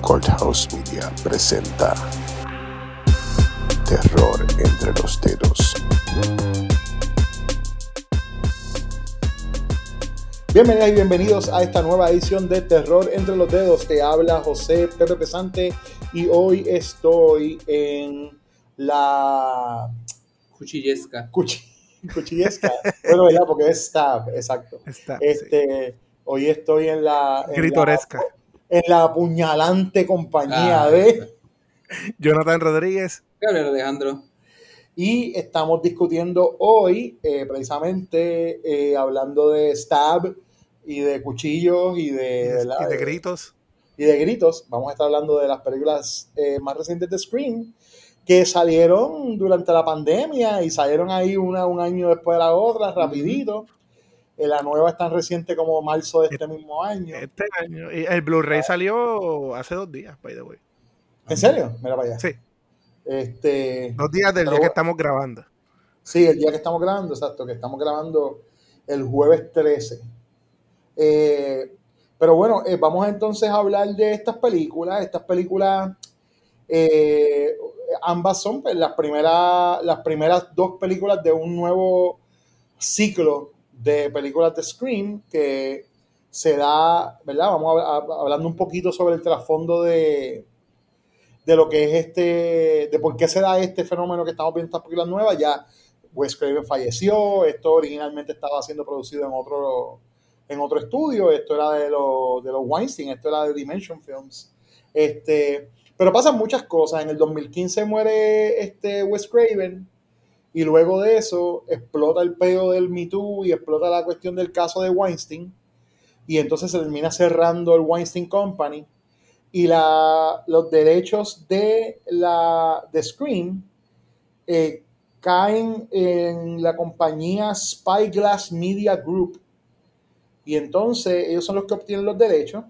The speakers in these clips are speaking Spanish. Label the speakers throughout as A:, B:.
A: Courthouse Media presenta Terror entre los dedos.
B: Bienvenidas y bienvenidos a esta nueva edición de Terror entre los dedos. Te habla José Pepe Pesante y hoy estoy en la
C: Cuchillesca.
B: cuchi- cuchillesca. bueno, ya porque es stab, exacto.
D: Está,
B: Este, hoy estoy en la en
D: Gritoresca.
B: la- En la apuñalante compañía
C: Ah,
B: de
D: Jonathan Rodríguez.
C: Gabriel Alejandro.
B: y estamos discutiendo hoy eh, precisamente eh, hablando de stab y de cuchillos y de, ¿verdad?
D: y de gritos.
B: Y de gritos. Vamos a estar hablando de las películas eh, más recientes de Scream que salieron durante la pandemia y salieron ahí una un año después de la otra, rapidito. Eh, la nueva es tan reciente como marzo de este mismo año.
D: Este año. El Blu-ray salió hace dos días, by the way.
B: ¿En serio? Mira para allá.
D: Sí,
B: Este,
D: dos días del día que estamos grabando.
B: Sí, el día que estamos grabando, exacto, que estamos grabando el jueves 13. Eh, pero bueno, eh, vamos entonces a hablar de estas películas. Estas películas, eh, ambas son pues, las, primeras, las primeras dos películas de un nuevo ciclo de películas de Scream que se da, ¿verdad? Vamos hablando un poquito sobre el trasfondo de, de lo que es este, de por qué se da este fenómeno que estamos viendo en estas películas nuevas. Ya Wes Craven falleció, esto originalmente estaba siendo producido en otro, en otro estudio, esto era de los, de los Weinstein, esto era de Dimension Films. Este, pero pasan muchas cosas. En el 2015 muere este Wes Craven y luego de eso explota el peo del Me Too y explota la cuestión del caso de Weinstein y entonces se termina cerrando el Weinstein Company y la, los derechos de la de Scream eh, caen en la compañía Spyglass Media Group y entonces ellos son los que obtienen los derechos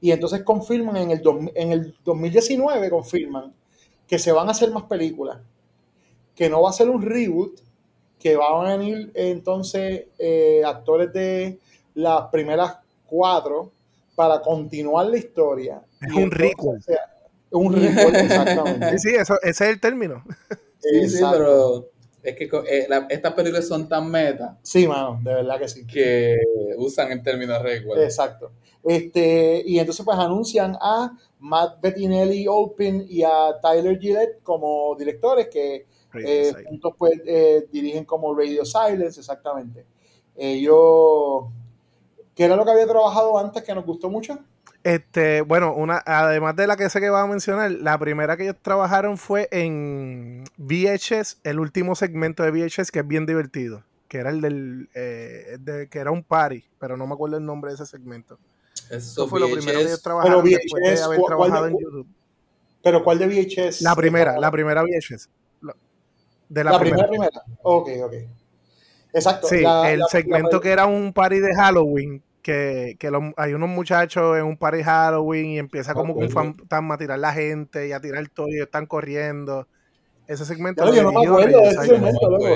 B: y entonces confirman en el, dos- en el 2019 confirman que se van a hacer más películas que no va a ser un reboot que van a venir eh, entonces eh, actores de las primeras cuatro para continuar la historia
D: Es
B: Y
D: un
B: entonces,
D: requel.
B: o sea, un requel, exactamente.
D: Sí, sí, eso, ese es el término.
C: Sí, pero es que eh, la- estas películas son tan meta
B: Sí, mano, de verdad que sí.
C: que usan el término recuerdo.
B: Exacto. Este, y entonces pues anuncian a Matt Bettinelli Olpin y a Tyler Gillette como directores que eh, juntos pues eh, dirigen como Radio Silence, exactamente. Ellos, ¿qué era lo que había trabajado antes que nos gustó mucho?
D: Este, bueno, una, además de la que sé que va a mencionar, la primera que ellos trabajaron fue en VHS, el último segmento de VHS que es bien divertido, que era el del, eh, de- que era un party, pero no me acuerdo el nombre de ese segmento.
C: Eso
D: fue lo primero que ellos
C: VHS,
D: trabajaron
B: Pero
D: después de
B: VHS,
D: haber
B: ¿cuál- cuál
D: trabajado
B: de-
D: en YouTube.
B: Pero ¿cuál de VHS?
D: La primera, la primera VHS. La- De la,
B: La,
D: primera.
B: primera, primera. Ok, ok. Exacto.
D: Sí,
B: la-
D: el
B: la-
D: segmento
B: la-
D: que era un party de Halloween, que, que los- hay unos muchachos en un party de Halloween y empieza como que un
C: acuerdo.
D: fantasma a tirar la gente y a tirar todo y están corriendo. Ese segmento lo
B: yo no me acuerdo de ese segmento, loco.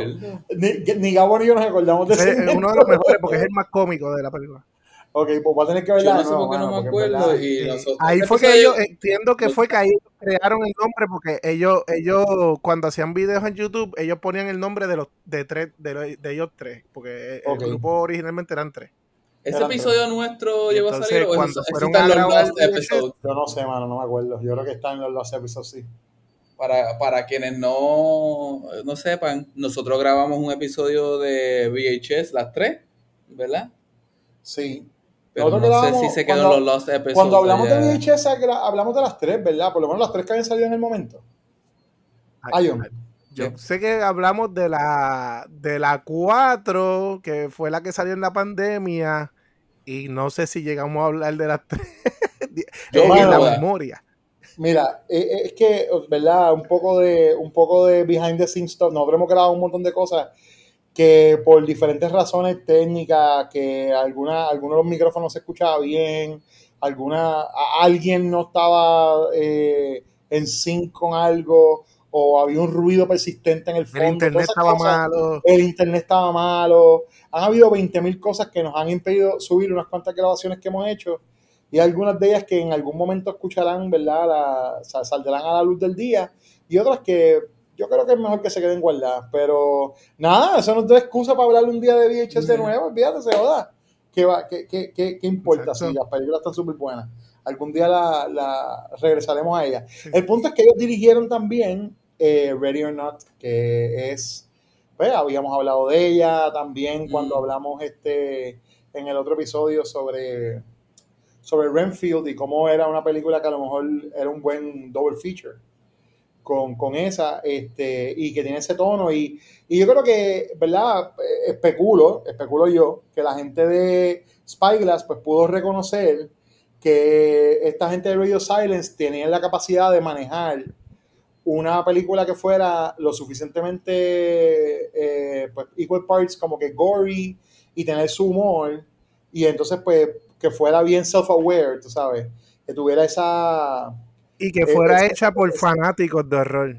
B: Ni, ni Gabo ni yo nos acordamos de
D: Ese es uno de los mejores porque es el más cómico de la película.
B: Ok, pues voy a tener que verla.
C: Yo no
B: de
C: sé
B: nuevo,
C: por qué no me acuerdo.
B: verdad-
C: Y
D: Ahí fue que ellos, entiendo que fue que ahí crearon el nombre porque ellos, ellos cuando hacían videos en YouTube, ellos ponían el nombre de los de tres, de, los- de ellos tres, porque el grupo originalmente eran tres.
C: Ese episodio nuestro llegó a salir o
D: cuando
C: eso-
D: fueron
C: los Lost episodes.
B: Yo no sé, mano, no me acuerdo. Yo creo que están en los, los episodios, sí.
C: Para, para quienes no, no sepan, nosotros grabamos un episodio de VHS, las tres, ¿verdad?
B: Sí.
C: Pero
B: Nosotros
C: no sé si se quedó
B: cuando-
C: en los Lost episodes.
B: Cuando hablamos de. VHS, hablamos de las tres, ¿verdad? Por lo menos las tres que habían salido en el momento.
D: Ay,
B: Ion.
D: Yo
C: Sí.
D: sé que hablamos de la de la 4, que fue la que salió en la pandemia, y no sé si llegamos a hablar de las 3
C: Yo,
D: en
B: mano,
D: la memoria.
B: Mira, eh, eh, es que, ¿verdad? Un poco de, un poco de behind the scenes stuff. Nosotros hemos grabado un montón de cosas que por diferentes razones técnicas, que alguna, alguno de los micrófonos se escuchaba bien, alguna, alguien no estaba eh, en sync con algo, o había un ruido persistente en el fondo.
D: El internet estaba
B: cosas.
D: malo.
B: El internet estaba malo. Han habido 20.000 cosas que nos han impedido subir unas cuantas grabaciones que hemos hecho. Y algunas de ellas que en algún momento escucharán, ¿verdad? La- o sea, saldrán a la luz del día. Y otras que yo creo que es mejor que se queden guardadas. Pero nada, eso no es excusa para hablar un día de VHS de nuevo. Olvídate, se joda. ¿Qué, va, qué, qué, qué, qué importa
D: Exacto.
B: si las películas están súper buenas? Algún día la, la regresaremos a ellas. El punto es que ellos dirigieron también eh, Ready or Not, que es, pues habíamos hablado de ella también cuando
C: Mm.
B: hablamos este en el otro episodio sobre, sobre Renfield y cómo era una película que a lo mejor era un buen double feature con, con esa, este, y que tiene ese tono. Y, y yo creo que, ¿verdad? Especulo, especulo yo, que la gente de Spyglass pues pudo reconocer que esta gente de Radio Silence tenía la capacidad de manejar una película que fuera lo suficientemente eh, pues, equal parts como que gory y tener su humor y entonces pues que fuera bien self-aware, tú sabes, que tuviera esa
D: Y que fuera hecha por fanáticos de horror.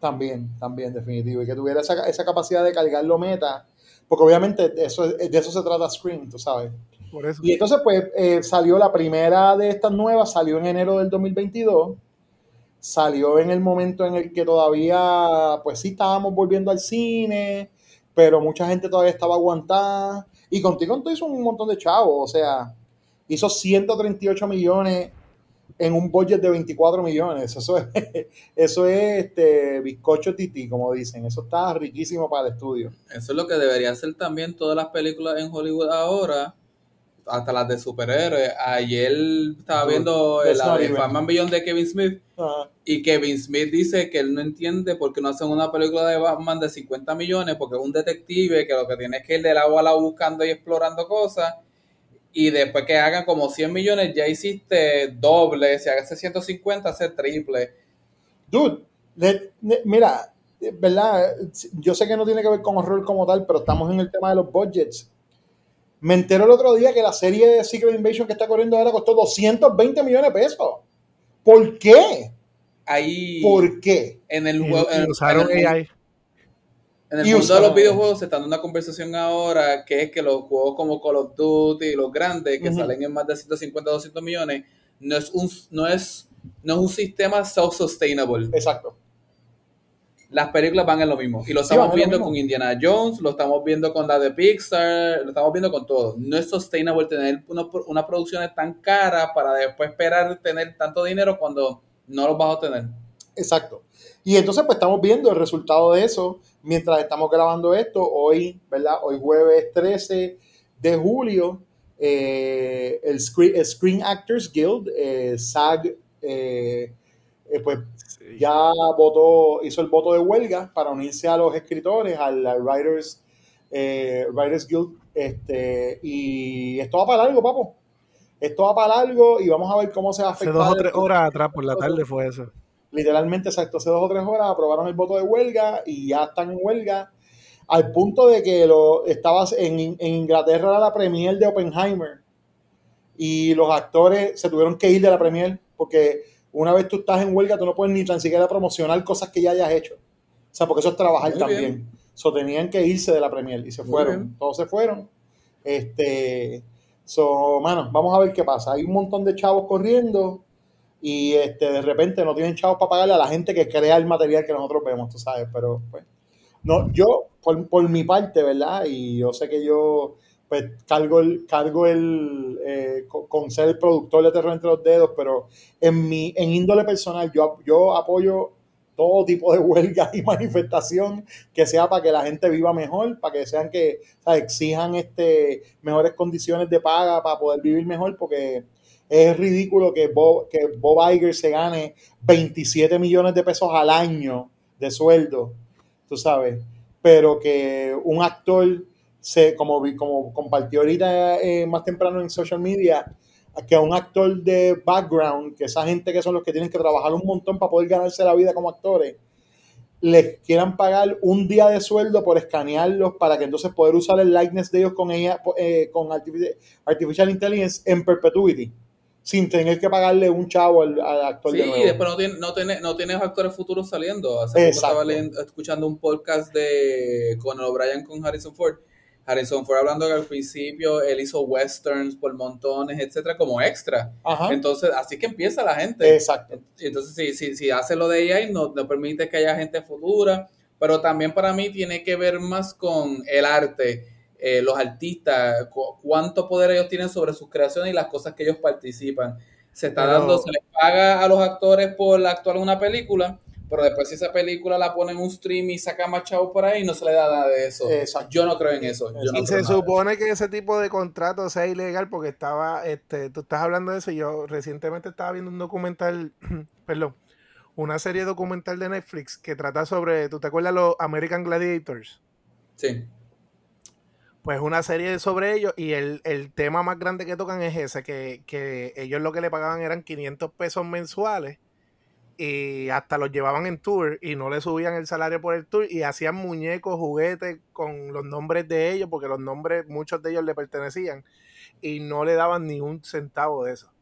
B: también, también definitivo y que tuviera esa, esa capacidad de cargarlo meta, porque obviamente eso, es- de eso se trata Scream, tú sabes.
D: Por eso.
B: Y entonces, pues, eh, salió la primera de estas nuevas, salió en enero del 2022. Salió en el momento en el que todavía, pues sí, estábamos volviendo al cine, pero mucha gente todavía estaba aguantada. Y contigo hizo un montón de chavos, o sea, hizo 138 millones en un budget de 24 millones. Eso es, eso es este, bizcocho tití, como dicen. Eso está riquísimo para el estudio.
C: Eso es lo que debería hacer también todas las películas en Hollywood ahora, hasta las de superhéroes. Ayer estaba viendo
B: that's
C: la de Batman Beyond de Kevin Smith y Kevin Smith dice que él no entiende por qué no hacen una película de Batman de 50 millones porque es un detective que lo que tiene es que ir del agua al agua buscando y explorando cosas y después que hagan como 100 millones ya hiciste doble, si hagas 150 hace triple.
B: Dude, le- le- mira, eh, ¿verdad? Yo sé que no tiene que ver con horror como tal, pero estamos en el tema de los budgets. Me enteré el otro día que la serie de Secret Invasion que está corriendo ahora costó 220 millones de pesos. ¿Por qué?
C: Ahí
B: ¿Por qué?
C: en el
D: Y-
C: juego
D: y
C: en el-
D: usaron
C: en el-
D: AI.
C: En el
B: Y
C: mundo
B: usaron-
C: de los videojuegos se está dando una conversación ahora que es que los juegos como Call of Duty, los grandes, que salen en más de 150, 200 millones, no es un, no es, no es un sistema self-sustainable.
B: Exacto.
C: Las películas van en lo mismo. Y lo estamos viendo con Indiana Jones, lo estamos viendo con la de Pixar, lo estamos viendo con todo. No es sustainable tener una, una producción tan cara para después esperar tener tanto dinero cuando no lo vas a tener.
B: Exacto. Y entonces, pues estamos viendo el resultado de eso mientras estamos grabando esto. Hoy, ¿verdad? Hoy jueves 13 de julio, eh, el Screen, Screen Actors Guild, eh, SAG, eh, pues ya votó, hizo el voto de huelga para unirse a los escritores, al, al Writers, eh, Writers Guild, este, y esto va para largo, papo. Esto va para largo y vamos a ver cómo se va a
D: Hace dos o tres horas atrás, por la tarde fue eso.
B: Literalmente, exacto, hace dos o tres horas aprobaron el voto de huelga y ya están en huelga, al punto de que lo estabas en, en Inglaterra era la premier de Oppenheimer y los actores se tuvieron que ir de la premier porque una vez tú estás en huelga, tú no puedes ni tan siquiera promocionar cosas que ya hayas hecho. O sea, porque eso es trabajar
C: Muy
B: también.
C: bien.
B: So, tenían que irse de la premier y se
C: Muy
B: fueron.
C: bien.
B: Todos se fueron. Este, so, mano, vamos a ver qué pasa. Hay un montón de chavos corriendo y este, de repente no tienen chavos para pagarle a la gente que crea el material que nosotros vemos, tú sabes, pero pues, no, yo, por, por mi parte, ¿verdad? Y yo sé que yo, pues, cargo el, cargo el, eh, con, ser el productor de Terror entre los dedos, pero en mi, en índole personal, yo, yo apoyo todo tipo de huelga y manifestación que sea para que la gente viva mejor, para que sean que exijan este, mejores condiciones de paga para poder vivir mejor, porque es ridículo que Bob, que Bob Iger se gane 27 millones de pesos al año de sueldo, tú sabes, pero que un actor, se, como, vi- como compartió ahorita eh, más temprano en social media, que a un actor de background, que esa gente que son los que tienen que trabajar un montón para poder ganarse la vida como actores, les quieran pagar un día de sueldo por escanearlos para que entonces poder usar el likeness de ellos con ella, eh, con artifici- artificial intelligence en perpetuity. Sin tener que pagarle un chavo al, al actor
C: Sí,
B: de
C: y
B: nuevo.
C: después no, tiene, no, tiene, no tienes actores futuros saliendo. Hace poco estaba leyendo- escuchando un podcast de Conan O'Brien con Harrison Ford. Harrison Ford hablando que al principio él hizo westerns por montones, etcétera, como extra.
B: Ajá.
C: Entonces, así que empieza la gente.
B: Exacto.
C: Entonces, si, si, si hace lo de AI, no, no permite que haya gente futura, pero también para mí tiene que ver más con el arte, eh, los artistas, cu- cuánto poder ellos tienen sobre sus creaciones y las cosas que ellos participan. Se está
D: Pero-
C: dando, se les paga a los actores por actuar en una película, pero después si esa película la pone en un stream y saca más chavos por ahí, no se le da nada de eso.
B: Exacto.
C: Yo no creo en eso. Yo no
D: Y se supone que ese tipo de contrato sea ilegal porque estaba, este, tú estás hablando de eso y yo recientemente estaba viendo un documental, perdón, una serie documental de Netflix que trata sobre, ¿tú te acuerdas los American Gladiators?
C: Sí.
D: Pues una serie sobre ellos y el, el tema más grande que tocan es ese, que, que ellos lo que le pagaban eran 500 pesos mensuales y hasta los llevaban en tour y no le subían el salario por el tour y hacían muñecos, juguetes con los nombres de ellos, porque los nombres, muchos de ellos le pertenecían y no le daban ni un centavo de eso.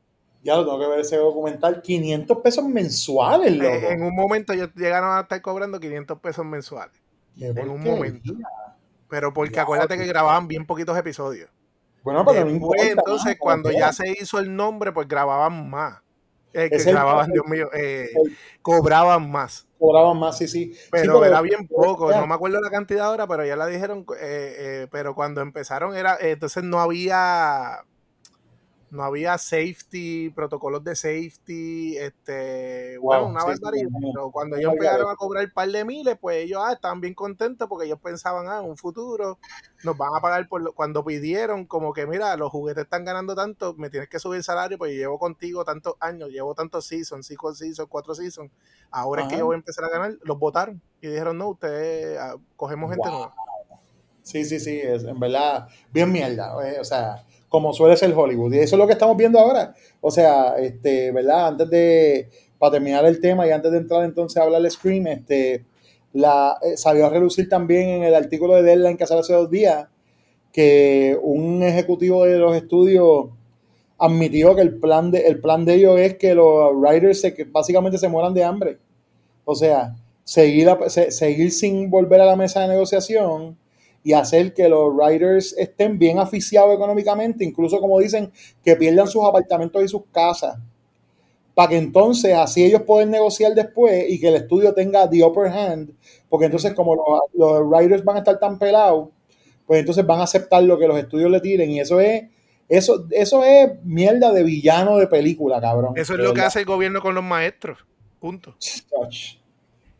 B: Ya lo tengo que ver ese documental. 500 pesos mensuales, loco.
D: En un momento ellos llegaron a estar cobrando 500 pesos mensuales, en un momento. pero porque
B: Ya,
D: acuérdate que grababan bien poquitos episodios.
B: Bueno, pero no
D: Después,
B: importa.
D: entonces, cuando ya se hizo el nombre, pues grababan más. Eh, que grababan, Dios mío, eh, cobraban más.
B: Cobraban más, sí, sí. Sí,
D: Pero, era bien poco, no me acuerdo la cantidad ahora, pero ya la dijeron, eh, pero cuando empezaron era, entonces no había, no había safety, protocolos de safety, este, bueno, una
B: sí,
D: barbaridad. pero cuando ellos empezaron a cobrar un par de miles, pues ellos ah, estaban bien contentos porque ellos pensaban, ah, en un futuro nos van a pagar por lo, cuando pidieron, como que mira, los juguetes están ganando tanto, me tienes que subir el salario, pues yo llevo contigo tantos años, llevo tantos seasons, cinco seasons, cuatro seasons, ahora es que yo voy a empezar a ganar, los votaron y dijeron, no, ustedes ah, cogemos gente
B: Wow.
D: nueva.
B: Sí, sí, sí, es, en verdad, bien mierda. eh, O sea, como suele ser Hollywood. Y eso es lo que estamos viendo ahora. O sea, este, ¿verdad? Antes de, para terminar el tema y antes de entrar entonces a hablar de Scream, este, la, eh, salió a relucir también en el artículo de Deadline que salió hace dos días que un ejecutivo de los estudios admitió que el plan de, el plan de ellos es que los writers se, que básicamente se mueran de hambre. O sea, seguir, se- seguir sin volver a la mesa de negociación y hacer que los writers estén bien aficiados económicamente, incluso como dicen, que pierdan sus apartamentos y sus casas, para que entonces así ellos pueden negociar después y que el estudio tenga the upper hand, porque entonces como los, los writers van a estar tan pelados, pues entonces van a aceptar lo que los estudios le tiren y eso es eso, eso es mierda de villano de película, cabrón.
D: Eso es lo que hace el gobierno con los maestros, punto.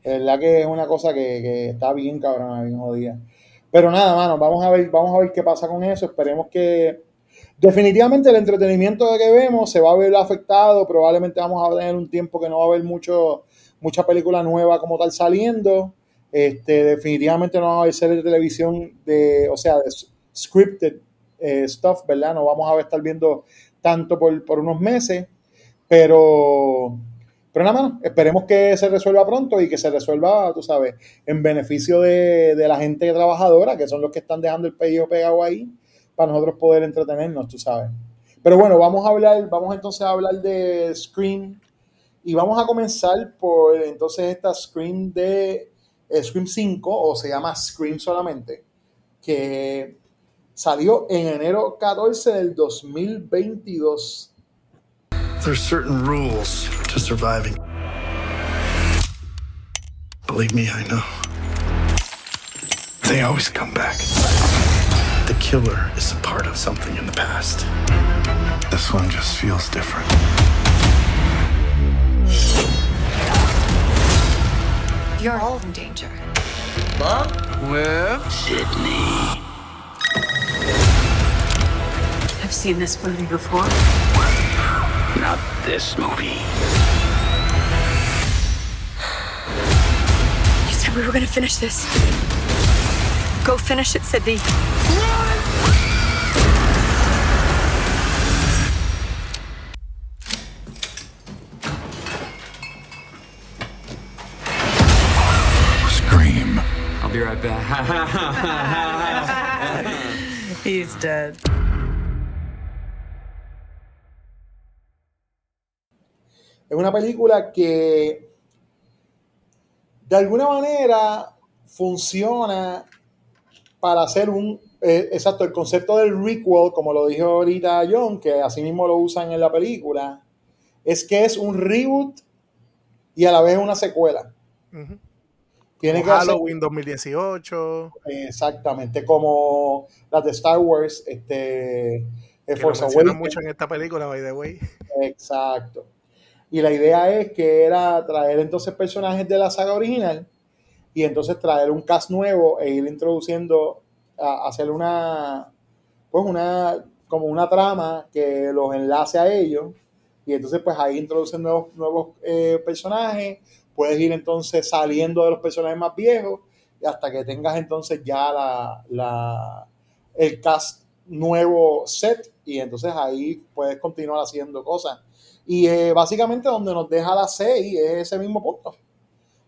B: De verdad que es una cosa que, que está bien cabrona, bien jodida. Pero nada, mano, vamos a ver, vamos a ver qué pasa con eso. Esperemos que definitivamente el entretenimiento que vemos se va a ver afectado. Probablemente vamos a tener un tiempo que no va a haber mucho, mucha película nueva como tal saliendo. Este, definitivamente no va a haber series de televisión de, o sea, de scripted eh, stuff, ¿verdad? No vamos a estar viendo tanto por, por unos meses, pero pero nada más, esperemos que se resuelva pronto y que se resuelva, tú sabes, en beneficio de, de la gente trabajadora, que son los que están dejando el pedido pegado ahí, para nosotros poder entretenernos, tú sabes. Pero bueno, vamos a hablar, vamos entonces a hablar de Scream y vamos a comenzar por entonces esta Scream de eh, Scream 5, o se llama Scream solamente, que salió en enero 14 del 2022.
E: There's certain rules to surviving. Believe me, I know. They always come back. The killer is a part of something in the past. This one just feels different.
F: You're all in danger.
E: With
F: Sydney. I've seen this movie before.
E: Not this movie.
F: You said we were gonna finish this. Go finish it, Sydney.
E: Scream.
G: I'll be right back.
H: He's dead.
B: Es una película que de alguna manera funciona para hacer un, eh, exacto, el concepto del requel, como lo dijo ahorita John, que así mismo lo usan en la película, es que es un reboot y a la vez una secuela.
D: Ujú.
B: Tiene
D: Como
B: que hacer-
D: Halloween 2018.
B: exactamente, como las de Star Wars, este,
D: Que
B: Force Awakens.
D: mucho en esta película, by the way.
B: Exacto. Y la idea es que era traer entonces personajes de la saga original y entonces traer un cast nuevo e ir introduciendo, a, hacer una, pues una, como una trama que los enlace a ellos. Y entonces pues ahí introducen nuevos, nuevos eh, personajes, puedes ir entonces saliendo de los personajes más viejos hasta que tengas entonces ya la, la, el cast nuevo set. Y entonces ahí puedes continuar haciendo cosas. Y eh, básicamente donde nos deja la 6 es ese mismo punto.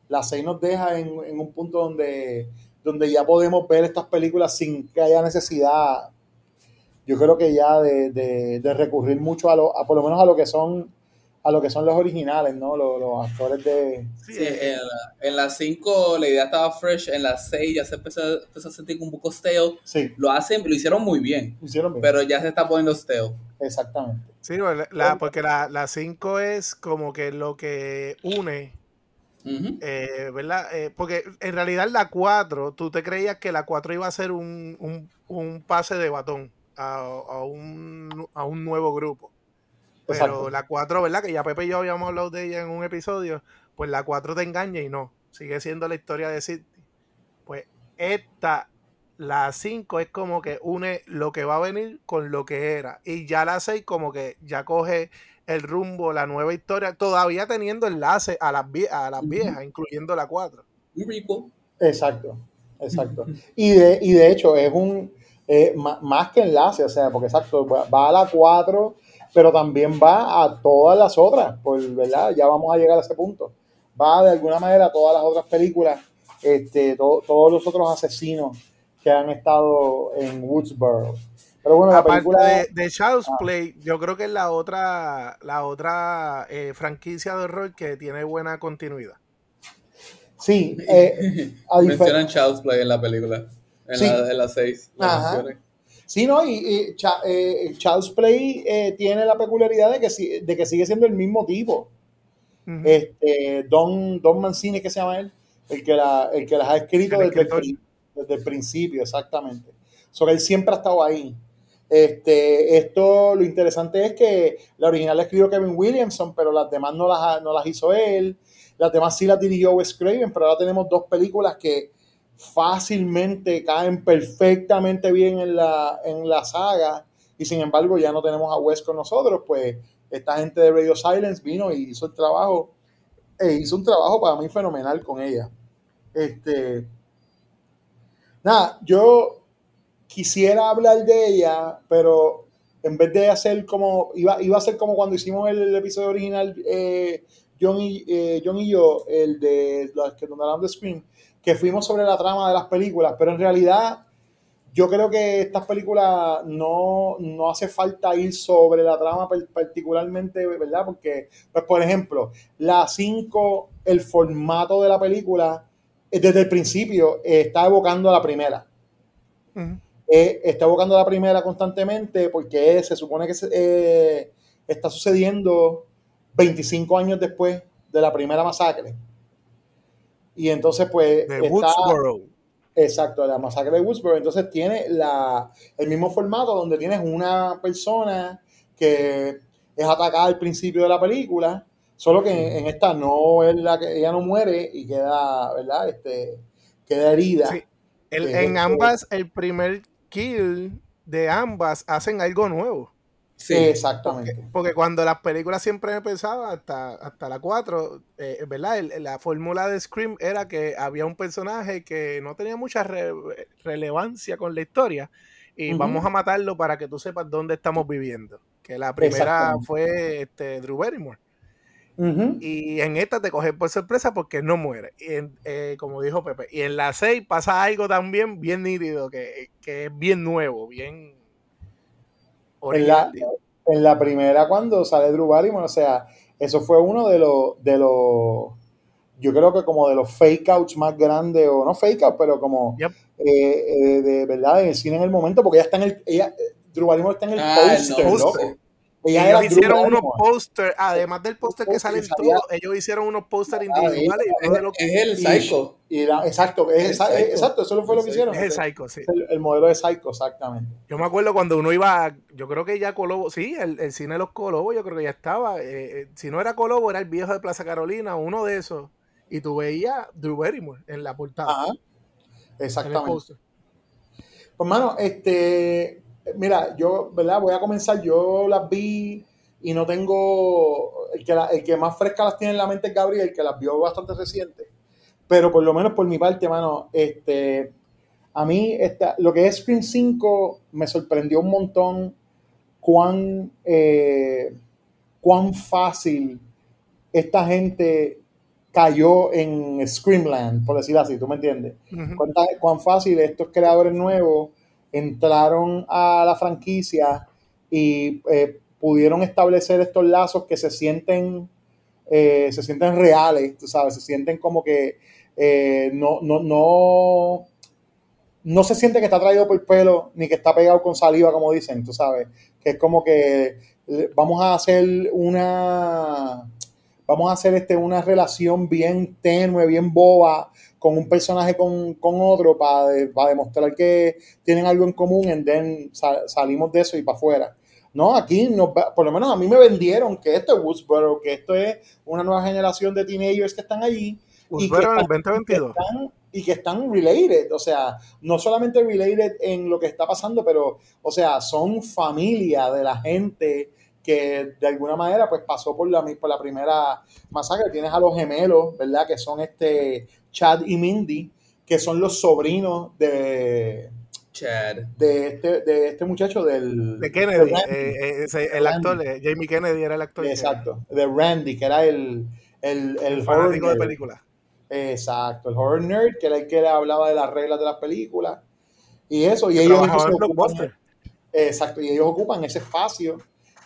B: La 6 nos deja en, en un punto donde, donde ya podemos ver estas películas sin que haya necesidad, yo creo que ya de, de- de recurrir mucho a, lo, a por lo menos a lo que son a lo que son los originales, ¿no? Los, los actores de...
C: Sí, en la- en las 5 la idea estaba fresh, en las 6 ya se empezó, empezó a sentir un poco stale.
B: Sí,
C: Lo hacen, lo hicieron muy bien,
B: hicieron bien.
C: pero ya se está poniendo stale.
B: Exactamente.
D: Sí, la- la- porque la 5 es como que lo que une, eh, ¿verdad? Eh, porque en realidad la 4, tú te creías que la 4 iba a ser un, un- un pase de batón a, a un, a un nuevo grupo. Pero
B: Exacto.
D: la 4, ¿verdad? Que ya Pepe y yo habíamos hablado de ella en un episodio, pues la 4 te engaña y no, sigue siendo la historia de Sidney. Pues esta, la 5 es como que une lo que va a venir con lo que era. Y ya la 6 como que ya coge el rumbo, la nueva historia, todavía teniendo enlace a las, vie- a las viejas, incluyendo la 4.
C: Un prequel.
B: Exacto, exacto. Y de, y de hecho es un, eh, más que enlace, o sea, porque exacto, va, va a la 4, pero también va a todas las otras, pues, ¿verdad? Ya vamos a llegar a ese punto. Va de alguna manera a todas las otras películas, este, to- todos los otros asesinos que han estado en Woodsboro. Pero bueno, la
D: Aparte
B: película...
D: de, de Child's
B: Ah.
D: Play, yo creo que es la otra, la otra eh, franquicia de horror que tiene buena continuidad.
B: Sí, eh, a
C: Mencionan Child's Play en la película, en,
B: Sí.
C: la, en las 6.
B: Ajá. Sí, ¿no? Y, y Cha- eh, Child's Play eh, tiene la peculiaridad de que, si- de que sigue siendo el mismo tipo. Este, Don, Don Mancini, que se llama él, el que, la, el que las ha escrito
D: El
B: desde el, desde el principio, exactamente. So que él siempre ha estado ahí. Este, esto, lo interesante es que la original la escribió Kevin Williamson, pero las demás no las, no las hizo él. Las demás sí las dirigió Wes Craven, pero ahora tenemos dos películas que fácilmente caen perfectamente bien en la, en la saga y sin embargo ya no tenemos a Wes con nosotros, pues esta gente de Radio Silence vino y hizo el trabajo, e hizo un trabajo para mí fenomenal con ella. Este, nada, yo quisiera hablar de ella, pero en vez de hacer como, iba, iba a ser como cuando hicimos el, episodio original, eh, John, y, eh, John y yo, el de los que nos hablamos de Scream, que fuimos sobre la trama de las películas, pero en realidad yo creo que estas películas no, no hace falta ir sobre la trama particularmente, ¿verdad? Porque, pues, por ejemplo, la 5, el formato de la película, desde el principio, eh, está evocando a la primera. Eh, está evocando a la primera constantemente porque se supone que se- eh, está sucediendo 25 años después de la primera masacre. Y entonces, pues,
D: De
B: está-
D: Woodsboro.
B: Exacto, la masacre de Woodsboro. Entonces tiene la, el mismo formato donde tienes una persona que es atacada al principio de la película, solo que en, en esta no es la que ella no muere y queda, ¿verdad? Este, queda herida.
D: Sí. El-
B: que
D: en
B: es-
D: ambas, el primer kill de ambas hacen algo nuevo.
C: Sí.
B: Exactamente.
D: Porque cuando las películas siempre empezaban, hasta, hasta la 4, eh, ¿verdad? El- la fórmula de Scream era que había un personaje que no tenía mucha re- relevancia con la historia y vamos a matarlo para que tú sepas dónde estamos viviendo. Que la primera fue este, Drew Barrymore. Y en esta te coges por sorpresa porque no muere. Y en, eh, como dijo Pepe. Y en la 6 pasa algo también bien nítido, que, que es bien nuevo, bien
B: En la, en la primera, cuando sale Drew Barrymore, o sea, eso fue uno de los, de los, yo creo que como de los fake outs más grandes, o no fake out, pero como
D: Yep.
B: eh, eh, de verdad en el cine en el momento, porque ella está en el, ella, Drew Barrymore está en el
C: Ah,
B: póster, loco.
D: Ellos hicieron unos póster, además del póster que salen todos, ellos hicieron unos póster
B: Ah,
D: individuales. de los-
C: Es el Psycho.
B: y la- exacto, es,
C: El Psycho.
B: exacto, eso fue lo que hicieron.
D: es el Psycho, sí.
B: El, el modelo de Psycho, exactamente.
D: Yo me acuerdo cuando uno iba, a- yo creo que ya Colobo, sí, el, el cine de los Colobos, yo creo que ya estaba. eh, eh, si no era Colobo, era el viejo de Plaza Carolina, uno de esos. Y tú veías Drew Barrymore en la portada.
B: Ajá, exactamente. Pues, mano, este, mira, yo, ¿verdad? Voy a comenzar. Yo las vi y no tengo. El que, la- el que más fresca las tiene en la mente es Gabriel, que las vio bastante reciente. Pero por lo menos por mi parte, mano, este, a mí esta, lo que es Scream 5 me sorprendió un montón cuán, eh, cuán fácil esta gente cayó en Screamland, por decirlo así, ¿tú me entiendes? Cuán fácil estos creadores nuevos entraron a la franquicia y eh, pudieron establecer estos lazos que se sienten eh, se sienten reales, tú sabes, se sienten como que eh, no, no, no, no se siente que está traído por el pelo ni que está pegado con saliva, como dicen, tú sabes, que es como que vamos a hacer una vamos a hacer este, una relación bien tenue, bien boba con un personaje con, con otro para, de- para demostrar que tienen algo en común y then sa- salimos de eso y para afuera. No, aquí nos por lo menos a mí me vendieron que esto es Woodsboro, que esto es una nueva generación de teenagers que están allí y que,
D: Woodsboro en el
B: están, y que
D: 2022.
B: están- y que están related, o sea, no solamente related en lo que está pasando, pero, o sea, son familia de la gente que de alguna manera pues pasó por la, por la primera masacre. Tienes a los gemelos, ¿verdad? Que son este Chad y Mindy, que son los sobrinos de,
C: Chad.
B: de, este, de este muchacho del...
D: De Kennedy,
B: Randy.
D: eh, eh, ese- el
B: Randy.
D: actor, eh, Jamie Kennedy era el actor.
B: Exacto, de Randy, que era el, el, el,
D: El fanático de películas.
B: Exacto, el horror nerd, que era el que le hablaba de las reglas de las películas. Y eso, y ellos ocupan-. Exacto, y ellos ocupan ese espacio.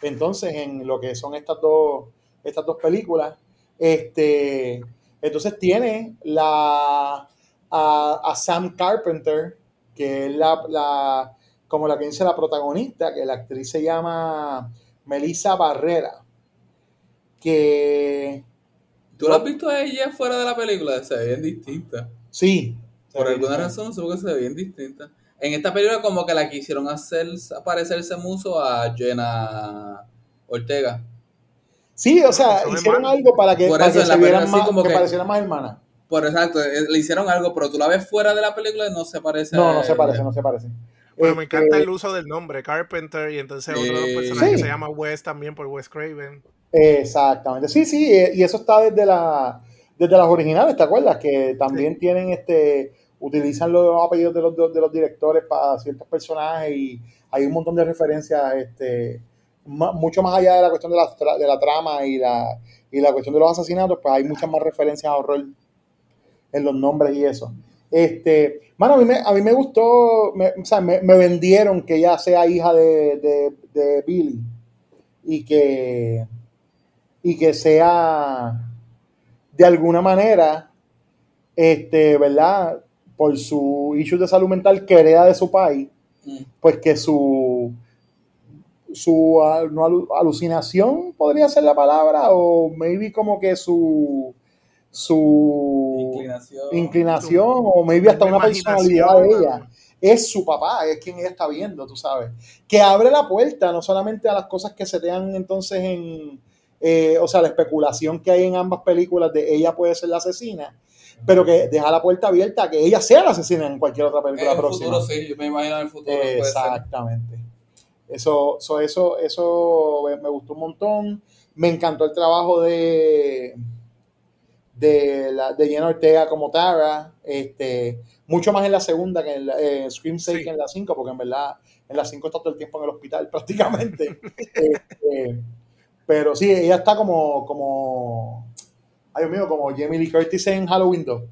B: Entonces, en lo que son estas dos, estas dos películas, este, entonces tiene la a, a Sam Carpenter, que es la, la, como la que dice la protagonista, que la actriz se llama Melissa Barrera, que
C: ¿Tú lo has visto a ella fuera de la película? Se ve bien distinta.
B: sí,
C: Por alguna razón, no sé por qué se ve bien distinta. En esta película como que la quisieron hacer parecerse muso a Jenna Ortega.
B: Sí, o sea, hicieron
D: hermanas.
B: algo para que,
C: Por
B: para
C: eso
B: que
C: en la
B: se vieran
C: película sí
B: más,
C: como
B: que,
C: que-
B: parecieran más hermanas.
C: Por exacto, eh, le hicieron algo, pero tú la ves fuera de la película y no se parece
B: No, no se parece, no se parece.
D: Bueno, me
B: Este,
D: encanta el uso del nombre, Carpenter, y entonces otro de los
C: Eh,
D: personajes
B: Sí.
D: se llama Wes también por Wes Craven.
B: Exactamente. Sí, sí, eh, y eso está desde la desde las originales, ¿te acuerdas? Que también tienen este utilizan los apellidos de los, de los directores para ciertos personajes y hay un montón de referencias este mucho más allá de la cuestión de la, de la trama y la y la cuestión de los asesinatos, pues hay muchas más referencias a horror en los nombres y eso. Este, mano, a mí me, a mí me gustó, me, o sea, me, me vendieron que ella sea hija de, de, de Billy y que, y que sea de alguna manera, este, ¿verdad? Por su issue de salud mental que hereda de su país,
C: Mm.
B: pues que su su no, alu- alucinación podría ser la palabra o maybe como que su su
C: Inclinación.
B: inclinación o maybe hasta una personalidad de ella es su papá, es quien ella está viendo, tú sabes. Que abre la puerta no solamente a las cosas que se dan entonces en, eh, o sea, la especulación que hay en ambas películas de ella puede ser la asesina, pero que deja la puerta abierta a que ella sea la asesina en cualquier otra película
C: En el
B: próxima.
C: futuro sí, yo me imagino en el futuro. puede ser.
B: Exactamente. Eso, so- eso, eso me- gustó un montón. Me encantó el trabajo de de, la, de Jenna Ortega como Tara. Este, mucho más en la segunda que en la, eh, Scream 6
D: Sí.
B: que en la 5, porque en verdad en la 5 está todo el tiempo en el hospital prácticamente. Este, pero sí, ella está como, como, ay Dios mío, como Jamie Lee Curtis en Halloween 2,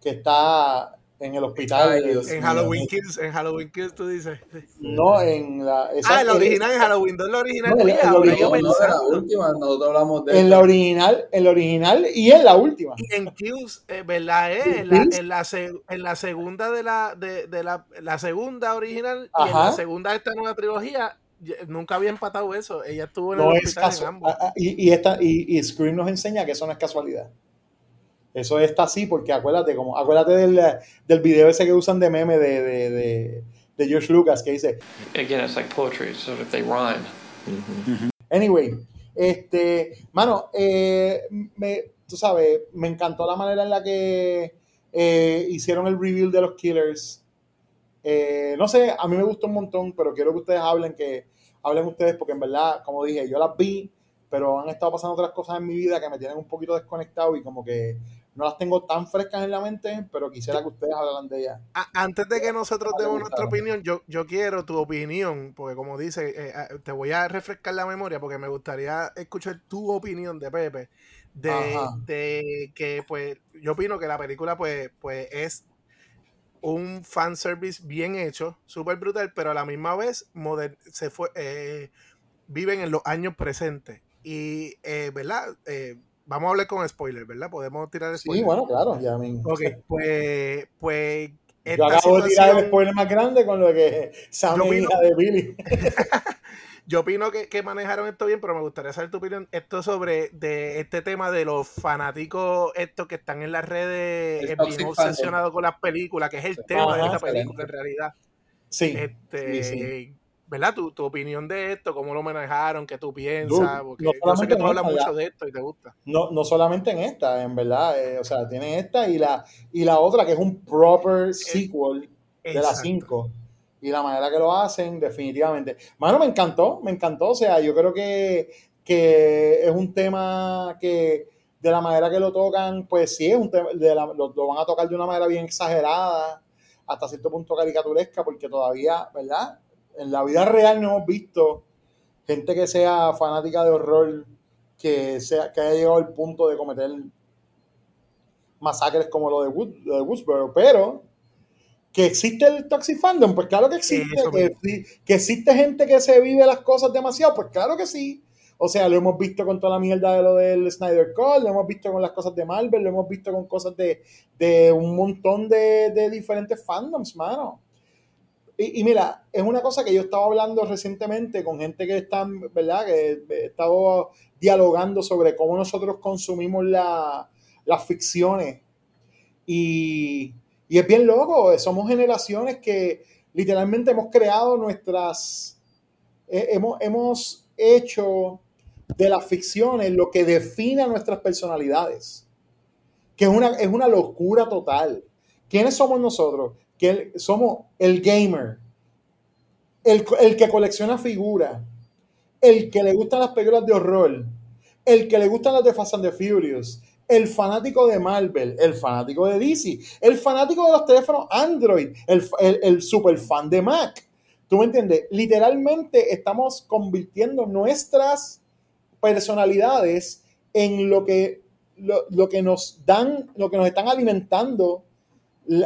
B: que está, en el hospital.
C: Ay, Dios
D: En
C: mío.
D: Halloween Kills, en Halloween Kills tú dices.
B: No, en la. esa-
D: Ah, en la original, en Halloween 2, la original.
B: No, en la- original.
C: No, la última, nosotros hablamos de
B: En la original, en la original y en la última.
D: Y en Kills, eh, ¿verdad? eh?
B: ¿En
D: En, la, en, la se- en la segunda de la, de, de la, la segunda original y en
B: Ajá.
D: la segunda de esta nueva trilogía, nunca había empatado eso. Ella estuvo en
B: No
D: el
B: es
D: hospital en ambos.
B: Y, y, esta, y, y Scream nos enseña que eso no es casualidad. Eso está así porque acuérdate, como, acuérdate del, del video ese que usan de meme de, de, de, de George Lucas que dice,
G: Again, it's like poetry, so if they rhyme.
B: Anyway, este, mano, eh, me, tú sabes, me encantó la manera en la que eh, hicieron el reveal de los Killers. Eh, no sé, a mí me gustó un montón, pero quiero que ustedes hablen, que hablen ustedes, porque en verdad, como dije, yo las vi, pero han estado pasando otras cosas en mi vida que me tienen un poquito desconectado y como que no las tengo tan frescas en la mente, pero quisiera que ustedes hablaran de ellas.
D: Antes de que nosotros demos nuestra opinión, yo, yo quiero tu opinión, porque como dice, eh, ah, te voy a refrescar la memoria, porque me gustaría escuchar tu opinión de Pepe, de, de que pues yo opino que la película pues, pues es un fanservice bien hecho, súper brutal, pero a la misma vez se fue, eh, viven en los años presentes. Y, eh, ¿verdad? Vamos a hablar con spoilers, ¿verdad? Podemos tirar
B: Sí,
D: spoilers.
B: bueno, claro, ya me...
D: Ok, pues, pues
B: Yo acabo de tirar el spoiler más grande con lo que Sam
D: Yo
B: es
D: opino-
B: hija de Billy.
D: Yo opino que, que manejaron esto bien, pero me gustaría saber tu opinión. Esto sobre de este tema de los fanáticos estos que están en las redes
C: El
D: eh,
C: toxic
D: bien
C: fandom.
D: obsesionados con las películas, que es el
C: Sí.
D: tema de esta película en realidad.
B: Sí,
D: Este,
B: sí, sí.
D: ¿Verdad? Tu, tu opinión de esto, cómo lo manejaron, qué tú piensas, porque
B: no
D: yo sé
B: solamente
D: que tú
B: en
D: hablas
B: esta,
D: mucho de esto y te gusta.
B: no, no solamente en esta, en verdad, eh, o sea, tienen esta y la, y la otra que es un proper sequel de las. 5. Y la manera que lo hacen, definitivamente. Mano, me encantó, me encantó. O sea, yo creo que, que es un tema que de la manera que lo tocan, pues sí, es un tema, de la- lo, lo van a tocar de una manera bien exagerada, hasta cierto punto caricaturesca, porque todavía, ¿verdad? En la vida real no hemos visto gente que sea fanática de horror, que, sea, que haya llegado al punto de cometer masacres como lo de, Wood, de Woodsboro, pero que existe el toxic fandom, pues claro que existe,
D: Eso
B: que, que existe gente que se vive las cosas demasiado, pues claro que sí. O sea, lo hemos visto con toda la mierda de lo del Snyder Cut, lo hemos visto con las cosas de Marvel, lo hemos visto con cosas de, de un montón de, de diferentes fandoms, mano. Y, mira, es una cosa que yo estaba hablando recientemente con gente que están, ¿verdad? Que he estado dialogando sobre cómo nosotros consumimos la- las ficciones. Y, y es bien loco, somos generaciones que literalmente hemos creado nuestras, eh, hemos, hemos hecho de las ficciones lo que define a nuestras personalidades, que es una, es una locura total. ¿Quiénes somos nosotros? Que somos el gamer, el, el que colecciona figuras, el que le gustan las películas de horror, el que le gustan las de Fast and the Furious, el fanático de Marvel, el fanático de DC, el fanático de los teléfonos Android, el, el, el super fan de Mac. ¿Tú me entiendes? Literalmente estamos convirtiendo nuestras personalidades en lo que, lo, lo que nos dan, lo que nos están alimentando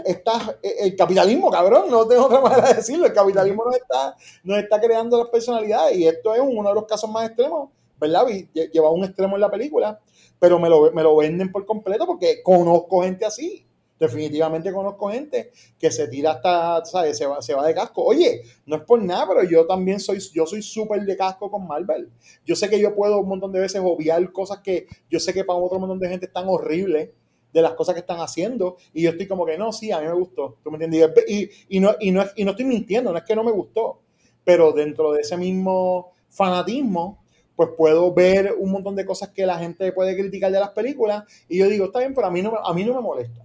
B: está, el capitalismo, cabrón, no tengo otra manera de decirlo, el capitalismo nos está, nos está creando las personalidades y esto es uno de los casos más extremos, ¿verdad? Lleva un extremo en la película, pero me lo, me lo venden por completo porque conozco gente así, definitivamente conozco gente que se tira hasta, ¿sabes? Se va, se va de casco. Oye, no es por nada, pero yo también soy, yo soy súper de casco con Marvel. Yo sé que yo puedo un montón de veces obviar cosas que yo sé que para otro montón de gente están horribles de las cosas que están haciendo y yo estoy como que no, sí, a mí me gustó, ¿tú me entiendes? Y, y- no, y, no, y no estoy mintiendo, no es que no me gustó, pero dentro de ese mismo fanatismo, pues puedo ver un montón de cosas que la gente puede criticar de las películas y yo digo, está bien, pero a mí no a mí no me molesta.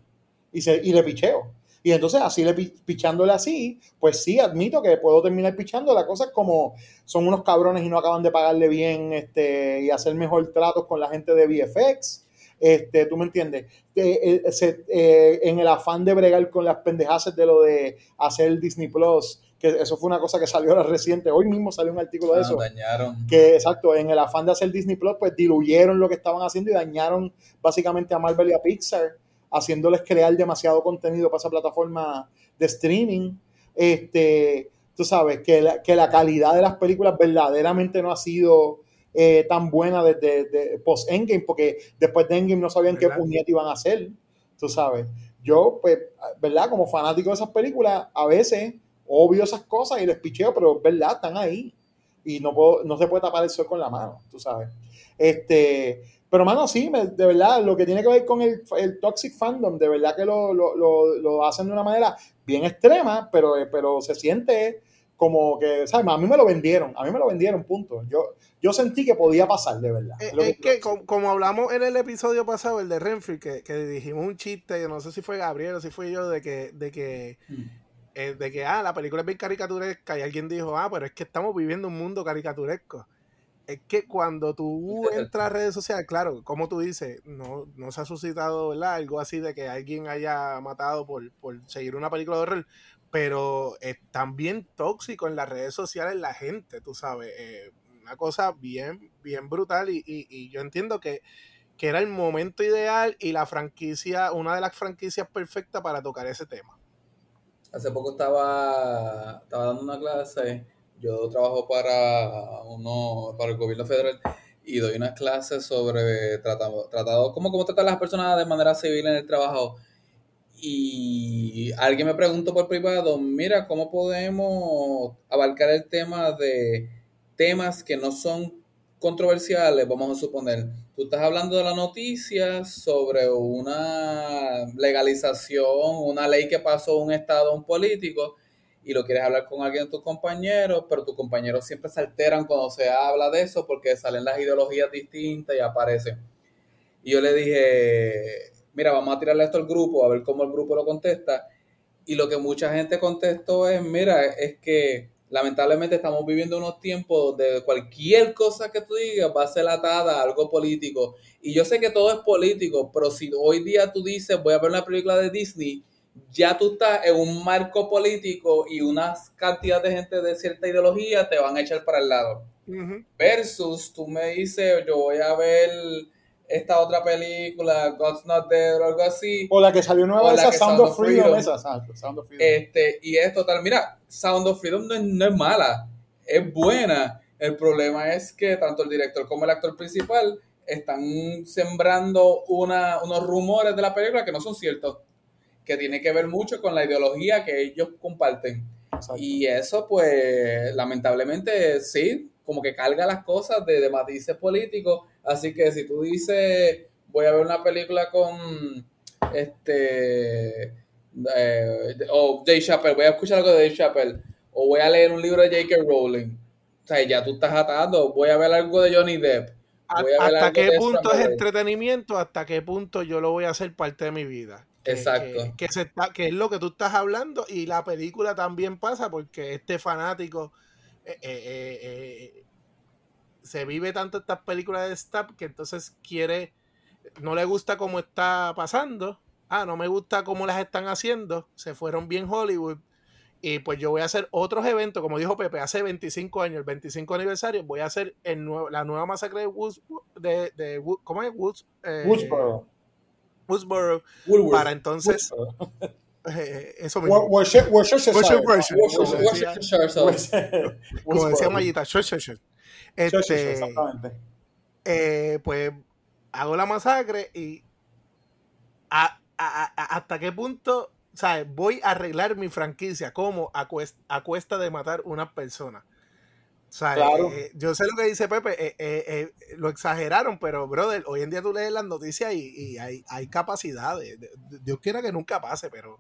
B: Y, se, y le picheo. Y entonces así le pi- pichándole así, pues sí, admito que puedo terminar pichando las cosas como son unos cabrones y no acaban de pagarle bien este, y hacer mejor tratos con la gente de VFX. Este, ¿Tú me entiendes? Eh, eh, se- eh, en el afán de bregar con las pendejaces de lo de hacer Disney Plus, que eso fue una cosa que salió ahora reciente. Hoy mismo salió un artículo de
C: Ah,
B: eso
C: dañaron.
B: que exacto, en el afán de hacer Disney Plus, pues diluyeron lo que estaban haciendo y dañaron básicamente a Marvel y a Pixar haciéndoles crear demasiado contenido para esa plataforma de streaming. Este, tú sabes, que la, que la calidad de las películas verdaderamente no ha sido eh, tan buena desde, post-Endgame, porque después de Endgame no sabían qué puñete iban a hacer, tú sabes. Yo, pues, ¿verdad? Como fanático de esas películas, a veces obvio esas cosas y les picheo, pero verdad, están ahí. Y no, puedo, no se puede tapar el sol con la mano, tú sabes. Este, pero, mano, sí, de verdad, lo que tiene que ver con el, el Toxic Fandom, de verdad que lo, lo, lo, lo, hacen de una manera bien extrema, pero, pero se siente como que, ¿sabes? A mí me lo vendieron, a mí me lo vendieron, punto. Yo, yo sentí que podía pasar, de verdad.
D: Eh, es, que, como, hablamos en el episodio pasado, el de Renfield, que, que dijimos un chiste, yo no sé si fue Gabriel o si fue yo, de que, de que, mm. eh, de que, ah, la película es bien caricaturesca, y alguien dijo, ah, pero es que estamos viviendo un mundo caricaturesco. Es que cuando tú entras a redes sociales, claro, como tú dices, no, no se ha suscitado ¿verdad? algo así de que alguien haya matado por, por seguir una película de horror, pero es también tóxico en las redes sociales la gente, tú sabes, eh, una cosa bien, bien brutal y, yo entiendo que, era el momento ideal y la franquicia, una de las franquicias perfectas para tocar ese tema.
C: Hace poco estaba, estaba dando una clase, yo trabajo para uno, para el gobierno federal y doy unas clases sobre tratado, tratado cómo, cómo tratar a las personas de manera civil en el trabajo y alguien me preguntó por privado, mira, ¿cómo podemos abarcar el tema de temas que no son controversiales? Vamos a suponer, tú estás hablando de la noticia sobre una legalización, una ley que pasó un estado, un político, y lo quieres hablar con alguien de tus compañeros, pero tus compañeros siempre se alteran cuando se habla de eso porque salen las ideologías distintas y aparecen. Y yo le dije, mira, vamos a tirarle esto al grupo, a ver cómo el grupo lo contesta. Y lo que mucha gente contestó es, mira, es que lamentablemente estamos viviendo unos tiempos donde cualquier cosa que tú digas va a ser atada a algo político. Y yo sé que todo es político, pero si hoy día tú dices, voy a ver una película de Disney, ya tú estás en un marco político y unas cantidades de gente de cierta ideología te van a echar para el lado. Versus tú me dices, yo voy a ver esta otra película, God's Not Dead o algo así.
B: O la que salió nueva, esa Sound, of Freedom, esa,
C: Sound of Freedom. Este, y es total, mira, Sound of Freedom no es, mala, es buena. El problema es que tanto el director como el actor principal están sembrando una, unos rumores de la película que no son ciertos, que tiene que ver mucho con la ideología que ellos comparten. Y eso, pues, lamentablemente, sí, como que carga las cosas de, de matices políticos Así que si tú dices, voy a ver una película con este eh, o Jay Chappelle, voy a escuchar algo de Dave Chappelle, o voy a leer un libro de J.K. Rowling. O sea, ya tú estás atando, voy a ver algo de Johnny Depp.
D: ¿Hasta qué punto es entretenimiento? ¿Hasta qué punto yo lo voy a hacer parte de mi vida?
C: Exacto.
D: Que, que, es lo que tú estás hablando y la película también pasa porque este fanático eh, eh, se vive tanto estas películas de Stab que entonces quiere, no le gusta cómo está pasando, ah, no me gusta cómo las están haciendo, se fueron bien Hollywood. Y pues yo voy a hacer otros eventos, como dijo Pepe, hace 25 años, el 25 aniversario, voy a hacer el la nueva masacre de Woods, de, de, ¿cómo es? Woods, eh, Woodsboro. Woodsboro. Para entonces... Eh, eso mismo. Como decía Mayita, este, Exactamente. Eh, pues hago la masacre y hasta qué punto, ¿sabes? Voy a arreglar mi franquicia como a, cuesta, de matar una persona. Eh, yo sé lo que dice Pepe, eh, lo exageraron, pero brother, hoy en día tú lees las noticias y, hay, hay capacidades. Dios quiera que nunca pase, pero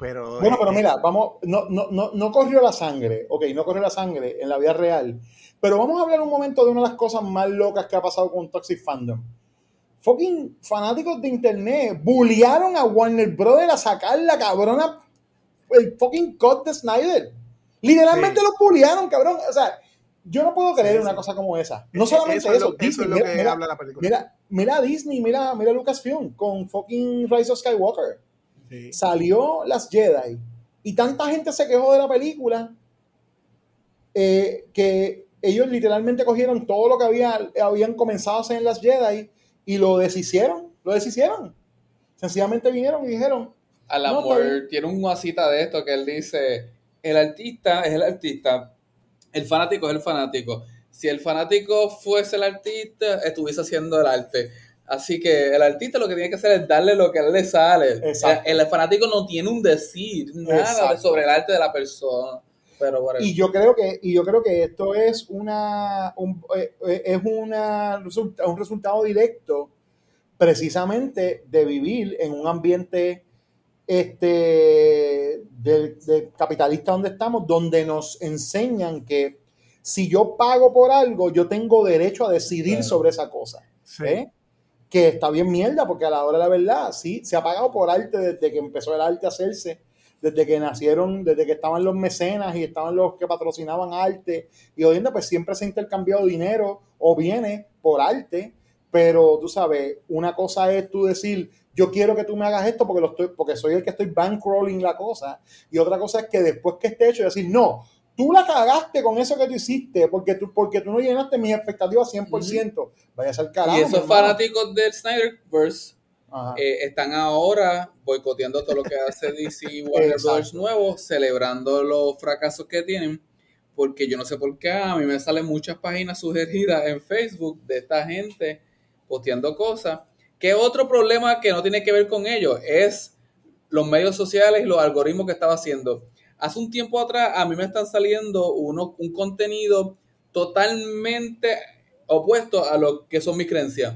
D: pero,
B: bueno, pero mira, vamos, no, no, no, no corrió la sangre, ok, no corrió la sangre en la vida real, pero vamos a hablar un momento de una de las cosas más locas que ha pasado con Toxic Fandom. Fucking fanáticos de internet bullearon a Warner Brothers a sacar la cabrona, el fucking cut de Snyder. Literalmente lo bullearon, cabrón. O sea, yo no puedo creer una cosa como esa. No solamente eso, Disney, mira, habla la película. Mira, mira, Disney, mira, mira Lucasfilm con fucking Rise of Skywalker. Salió las Jedi y tanta gente se quejó de la película eh, que ellos literalmente cogieron todo lo que había, habían comenzado a hacer en las Jedi y lo deshicieron, lo deshicieron. Sencillamente vinieron y dijeron,
C: Al
B: No,
C: tiene una cita de esto que él dice, el artista es el artista, el fanático es el fanático. Si el fanático fuese el artista, estuviese haciendo el arte. Así que el artista lo que tiene que hacer es darle lo que a él le sale.
B: Exacto.
C: El, el fanático no tiene un decir, nada
B: Exacto.
C: sobre el arte de la persona. Pero.
B: Y yo creo que, y yo creo que esto es una un, eh, eh, es una un resultado directo precisamente de vivir en un ambiente este del, del capitalista donde estamos, donde nos enseñan que si yo pago por algo, yo tengo derecho a decidir
C: Claro.
B: sobre esa cosa.
D: Sí.
B: ¿eh? Que está bien mierda, porque a la hora de la verdad, sí, se ha pagado por arte desde que empezó el arte a hacerse, desde que nacieron, desde que estaban los mecenas y estaban los que patrocinaban arte, y hoy en día pues siempre se ha intercambiado dinero o bienes por arte, pero tú sabes, una cosa es tú decir, yo quiero que tú me hagas esto porque, lo estoy, porque soy el que estoy bankrolling la cosa, y otra cosa es que después que esté hecho, decir, no, tú la cagaste con eso que tú hiciste, porque tú, porque tú no llenaste mis expectativas 100%, vaya a ser carajo.
C: y esos fanáticos del Snyderverse eh, están ahora boicoteando todo lo que hace DC y Warner. Bros. nuevo, celebrando los fracasos que tienen, porque yo no sé por qué a mí me salen muchas páginas sugeridas en Facebook de esta gente posteando cosas. Que otro problema que no tiene que ver con ellos es los medios sociales y los algoritmos que estaba haciendo. Hace un tiempo atrás a mí me están saliendo uno, un contenido totalmente opuesto a lo que son mis creencias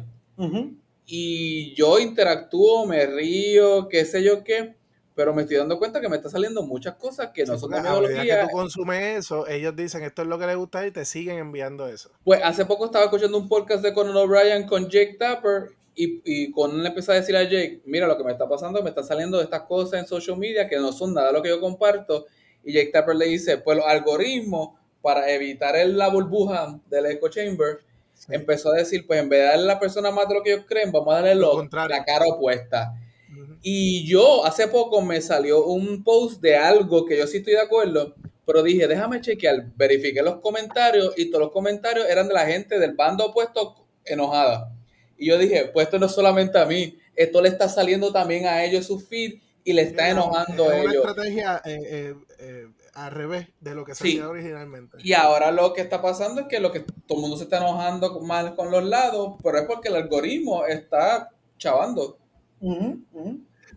C: y yo interactúo, me río, qué sé yo qué, pero me estoy dando cuenta que me está saliendo muchas cosas que no son de
D: medida que tú consumes eso, ellos dicen esto es lo que les gusta y te siguen enviando eso.
C: Pues hace poco estaba escuchando un podcast de Conan O'Brien con Jake Tapper y, y Conan le empezó a decir a Jake, mira lo que me está pasando, me están saliendo estas cosas en social media que no son nada lo que yo comparto. Y Jake Tapper le dice, pues los algoritmos para evitar el- la burbuja del echo chamber, empezó a decir, pues en vez de darle a la persona más de lo que ellos creen, vamos a darle
D: Lo
C: la cara opuesta. Y yo hace poco me salió un post de algo que yo sí estoy de acuerdo, pero dije, déjame chequear, verifiqué los comentarios y todos los comentarios eran de la gente del bando opuesto enojada. Y yo dije, pues esto no es solamente a mí, esto le está saliendo también a ellos su feed y le está enojando a
D: es una
C: ellos.
D: estrategia eh, eh, eh, al revés de lo que se
C: Sí.
D: hacía originalmente.
C: Y ahora lo que está pasando es que lo que todo el mundo se está enojando mal con los lados, pero es porque el algoritmo está chavando.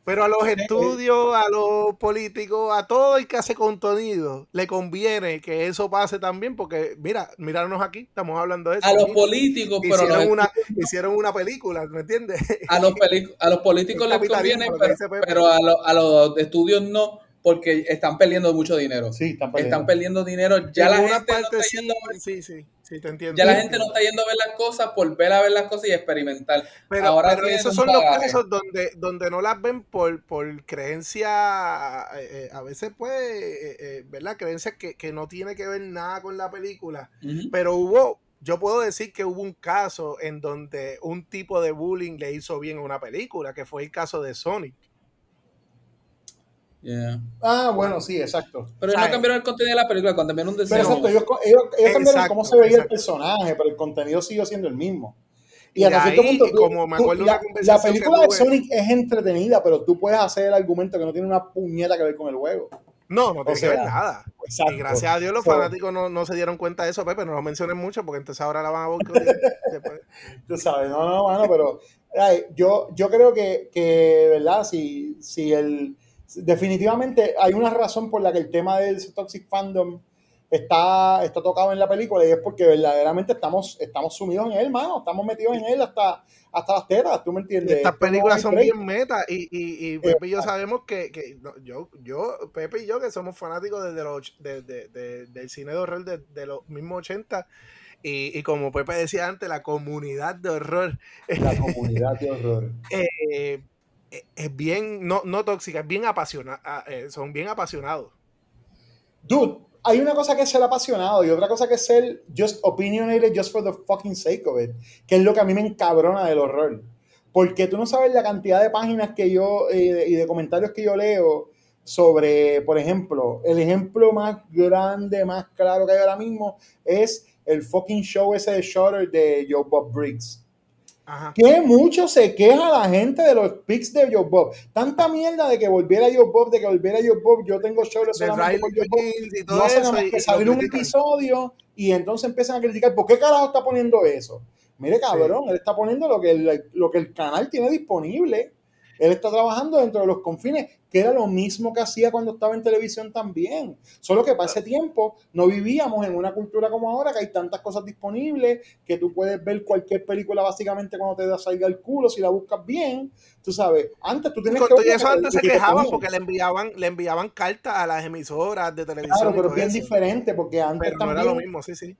D: Pero a los estudios, a los políticos, a todo el que hace contenido, le conviene que eso pase también, porque mira, míranos aquí, estamos hablando de eso.
C: A los políticos, pero
D: hicieron,
C: los
D: una, hicieron una película, ¿me entiendes?
C: a los, a los políticos les conviene, pero, pero a, lo- a los estudios no, porque están perdiendo mucho dinero.
B: Sí, están perdiendo.
C: Están perdiendo dinero. Ya
D: En
C: la
D: una
C: gente no
D: parte
C: está
D: sí,
C: yendo a ver-
D: sí, sí, sí, te entiendo.
C: ya la
D: te
C: gente no está yendo a ver las cosas por ver a ver las cosas y experimentar.
D: Pero,
C: Ahora
D: pero
C: tienen
D: esos son los casos donde, donde no las ven por, por creencia, eh, eh, a veces pues, eh, eh, ¿verdad? Creencias que, que no tiene que ver nada con la película. Pero hubo, yo puedo decir que hubo un caso en donde un tipo de bullying le hizo bien a una película, que fue el caso de Sonic.
C: Yeah.
B: Ah, bueno, sí, exacto.
C: Pero ellos no cambiaron el contenido de la película, cuando cambiaron un
B: Pero exacto, ellos, ellos, ellos cambiaron
D: Exacto,
B: cómo se veía el personaje, pero el contenido siguió siendo el mismo. Y,
D: Y
B: hasta
D: de
B: cierto punto, tú-
D: como me
B: tú-
D: acuerdo
B: la, película de Sonic es entretenida, pero tú puedes hacer el argumento que no tiene una puñeta que ver con el juego.
D: No, no tiene
B: sea,
D: que ver nada.
B: Exacto.
D: Y gracias a Dios los
B: So,
D: fanáticos no, no se dieron cuenta de eso, Pepe, no lo mencionen mucho porque entonces ahora la van a. Después-
B: Tú sabes, no, no, mano, pero ay, yo, yo creo que, que, ¿verdad? Si, si el. Definitivamente hay una razón por la que el tema del Toxic Fandom está, está tocado en la película y es porque verdaderamente estamos, estamos sumidos en él, mano. Estamos metidos en él hasta, hasta las tetas, ¿tú me entiendes?
D: estas películas son bien meta y, y, y Pepe y yo sabemos que, que yo, yo, Pepe y yo que somos fanáticos desde los, de, de- de- del cine de horror de, de los mismos 80 y, y como Pepe decía antes, la comunidad de horror
B: La comunidad de horror.
D: eh, es bien, no, no tóxica, es bien apasionada, son bien apasionados.
B: Dude, hay una cosa que es ser apasionado y otra cosa que es ser just opinionated just for the fucking sake of it, que es lo que a mí me encabrona del horror. Porque tú no sabes la cantidad de páginas que yo eh, y de comentarios que yo leo sobre, por ejemplo, el ejemplo más grande, más claro que hay ahora mismo es el fucking show ese de Shutter de Joe Bob Briggs.
D: Ajá.
B: Que mucho se queja la gente de los pics de Joe Bob. Tanta mierda de que volviera Joe Bob, de que volviera Joe Bob. Yo tengo shows
D: De
B: solamente por Joe Bob.
D: Y todo
B: No hace
D: eso.
B: nada más que salir un episodio y entonces empiezan a criticar. ¿Por qué carajo está poniendo eso? Mire, cabrón, él está poniendo lo que, el, lo que el canal tiene disponible. Él está trabajando dentro de los confines, que era lo mismo que hacía cuando estaba en televisión también. Solo que para ese tiempo no vivíamos en una cultura como ahora, que hay tantas cosas disponibles, que tú puedes ver cualquier película básicamente cuando te salga el culo, si la buscas bien. Tú sabes, antes tú tienes que ver
D: eso
B: que-
D: antes se quejaban porque le enviaban, le enviaban cartas a las emisoras de televisión.
B: Claro, pero es bien
D: eso.
B: diferente, porque antes
D: Pero no
B: también...
D: era lo mismo, sí, sí.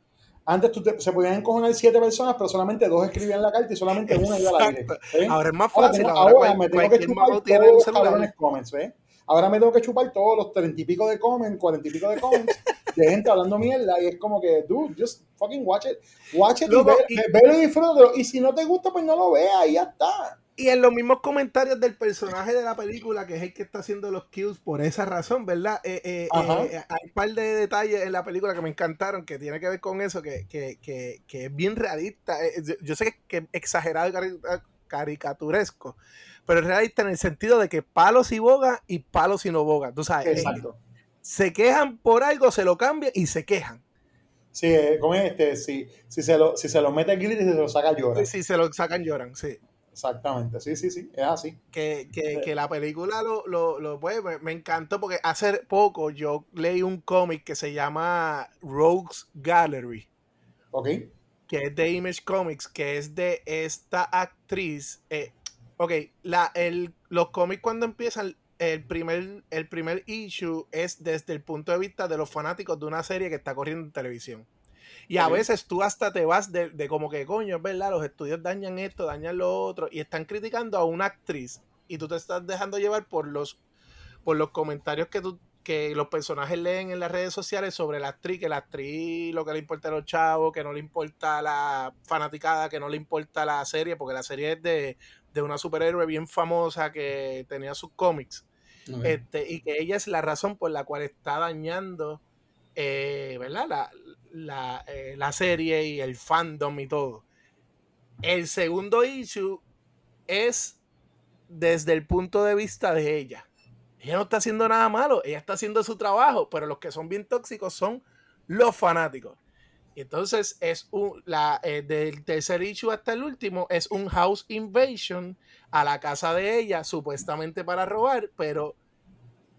B: Antes tú te- se podían encojonar siete personas, pero solamente dos escribían la carta y solamente una iba al aire. ¿ves?
D: Ahora es más fácil. Ahora,
B: me tengo que chupar todos los
D: celular.
B: cabrones comments, ¿ves? Ahora me tengo que chupar todos los treinta y pico de comments, cuarenta y pico de comments de gente hablando mierda y es como que, dude, just fucking watch it. Watch it
D: Loco,
B: y,
D: y-
B: ve, ve- velo y disfrútalo. Y si no te gusta, pues no lo veas y ya está.
D: Y en los mismos comentarios del personaje de la película, que es el que está haciendo los kills por esa razón, ¿verdad? Eh, eh, eh, hay un par de detalles en la película que me encantaron, que tiene que ver con eso, que, que, que, que es bien realista. Yo, yo sé que, es exagerado y cari- caricaturesco, pero es realista en el sentido de que palos y boga y palos y no boga. Tú sabes,
B: Exacto.
D: se quejan por algo, se lo cambian y se quejan.
B: Sí, como este, si, si, se lo, si se lo mete Gilly y se lo saca llora.
D: Si se lo sacan, lloran, sí.
B: Exactamente, sí, sí, sí, es así.
D: que, que, que la película lo, lo, lo pues, me, me encantó porque hace poco yo leí un cómic que se llama Rogues Gallery,
B: ¿Ok?
D: que es de Image Comics, que es de esta actriz. eh, ok, la, el, los cómics cuando empiezan, el primer, el primer issue es desde el punto de vista de los fanáticos de una serie que está corriendo en televisión. Y a veces tú hasta te vas de, de como que, coño, es verdad, los estudios dañan esto, dañan lo otro, y están criticando a una actriz, y tú te estás dejando llevar por los, por los comentarios que, tú, que los personajes leen en las redes sociales sobre la actriz, que la actriz lo que le importa a los chavos, que no le importa la fanaticada, que no le importa la serie, porque la serie es de, de una superhéroe bien famosa que tenía sus cómics. Este, y que ella es la razón por la cual está dañando eh, ¿verdad? La, la, eh, la serie y el fandom y todo. El segundo issue es desde el punto de vista de ella. Ella no está haciendo nada malo, ella está haciendo su trabajo, pero los que son bien tóxicos son los fanáticos. Entonces es un, la, eh, del tercer issue hasta el último es un house invasion a la casa de ella, supuestamente para robar, pero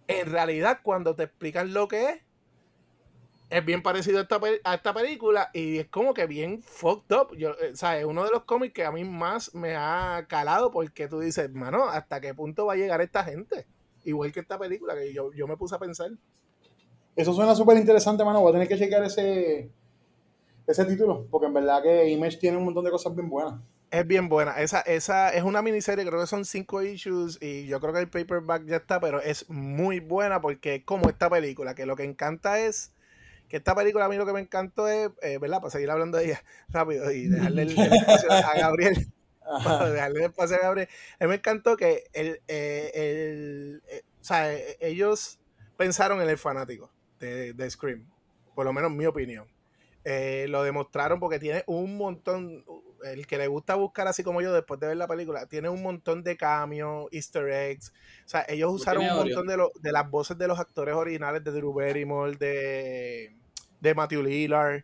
D: en realidad cuando te explican lo que es, es bien parecido a esta, pe- a esta película y es como que bien fucked up. Yo, eh, ¿sabes? Uno de los cómics que a mí más me ha calado porque tú dices, mano, ¿hasta qué punto va a llegar esta gente? Igual que esta película, que yo, yo me puse a pensar.
B: Eso suena súper interesante, mano. Voy a tener que chequear ese, ese título, porque en verdad que Image tiene un montón de cosas bien buenas.
D: Es bien buena. Esa, esa es una miniserie, creo que son cinco issues y yo creo que el paperback ya está, pero es muy buena porque es como esta película, que lo que encanta es que esta película a mí lo que me encantó es, eh, ¿verdad? Para seguir hablando de ella rápido y dejarle el, el espacio a Gabriel. para dejarle el espacio a Gabriel. A mí me encantó que el, eh, el, eh, o sea, ellos pensaron en el fanático de, de Scream, por lo menos mi opinión. Eh, lo demostraron porque tiene un montón, el que le gusta buscar así como yo después de ver la película, tiene un montón de cambios, easter eggs. O sea, ellos usaron un montón de, lo- de las voces de los actores originales de Drew Barrymore, de, de Matthew Lillard.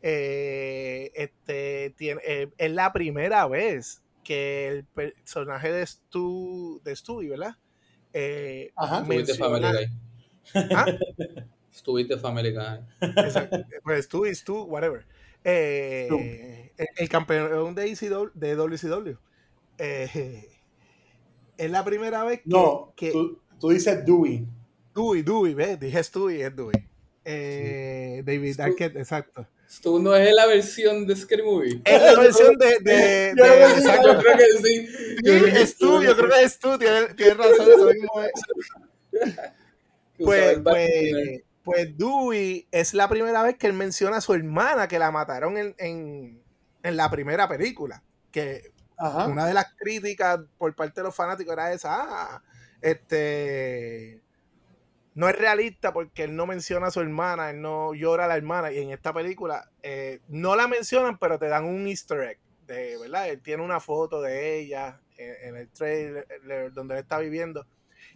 D: Eh, este, tiene, eh, es la primera vez que el personaje de Stu, de Stewie, ¿verdad? Eh,
B: Ajá.
D: Menciona-. ¿Ah?
C: Estuviste Family Guy.
D: Exacto. Pues tú y tú, whatever. Eh,
B: Stu.
D: el, el campeón de, ECW, de WCW. Eh, es la primera vez que,
B: No,
D: que
B: tú, tú dices Dewey.
D: Dewey, Dewey, ¿ves? Dije Stewie, es Dewey. Eh, David
C: Stu.
D: Arquette, exacto.
C: Tú no es la versión de Scary Movie.
D: Es la versión de, de,
B: Yo
D: de-
B: creo que sí,
D: exacto.
C: Yo creo que sí. Yo creo
D: Sí,
C: que
D: es tú, yo creo que es tú, tienes, tienes razón, eso mismo es. Pues, pues, pues Dewey es la primera vez que él menciona a su hermana que la mataron en, en, en la primera película. Que
B: Ajá.
D: una de las críticas por parte de los fanáticos era esa, ah, este no es realista porque él no menciona a su hermana, él no llora a la hermana y en esta película eh, no la mencionan pero te dan un easter egg este, ¿verdad? Él tiene una foto de ella en, en el trailer donde él está viviendo.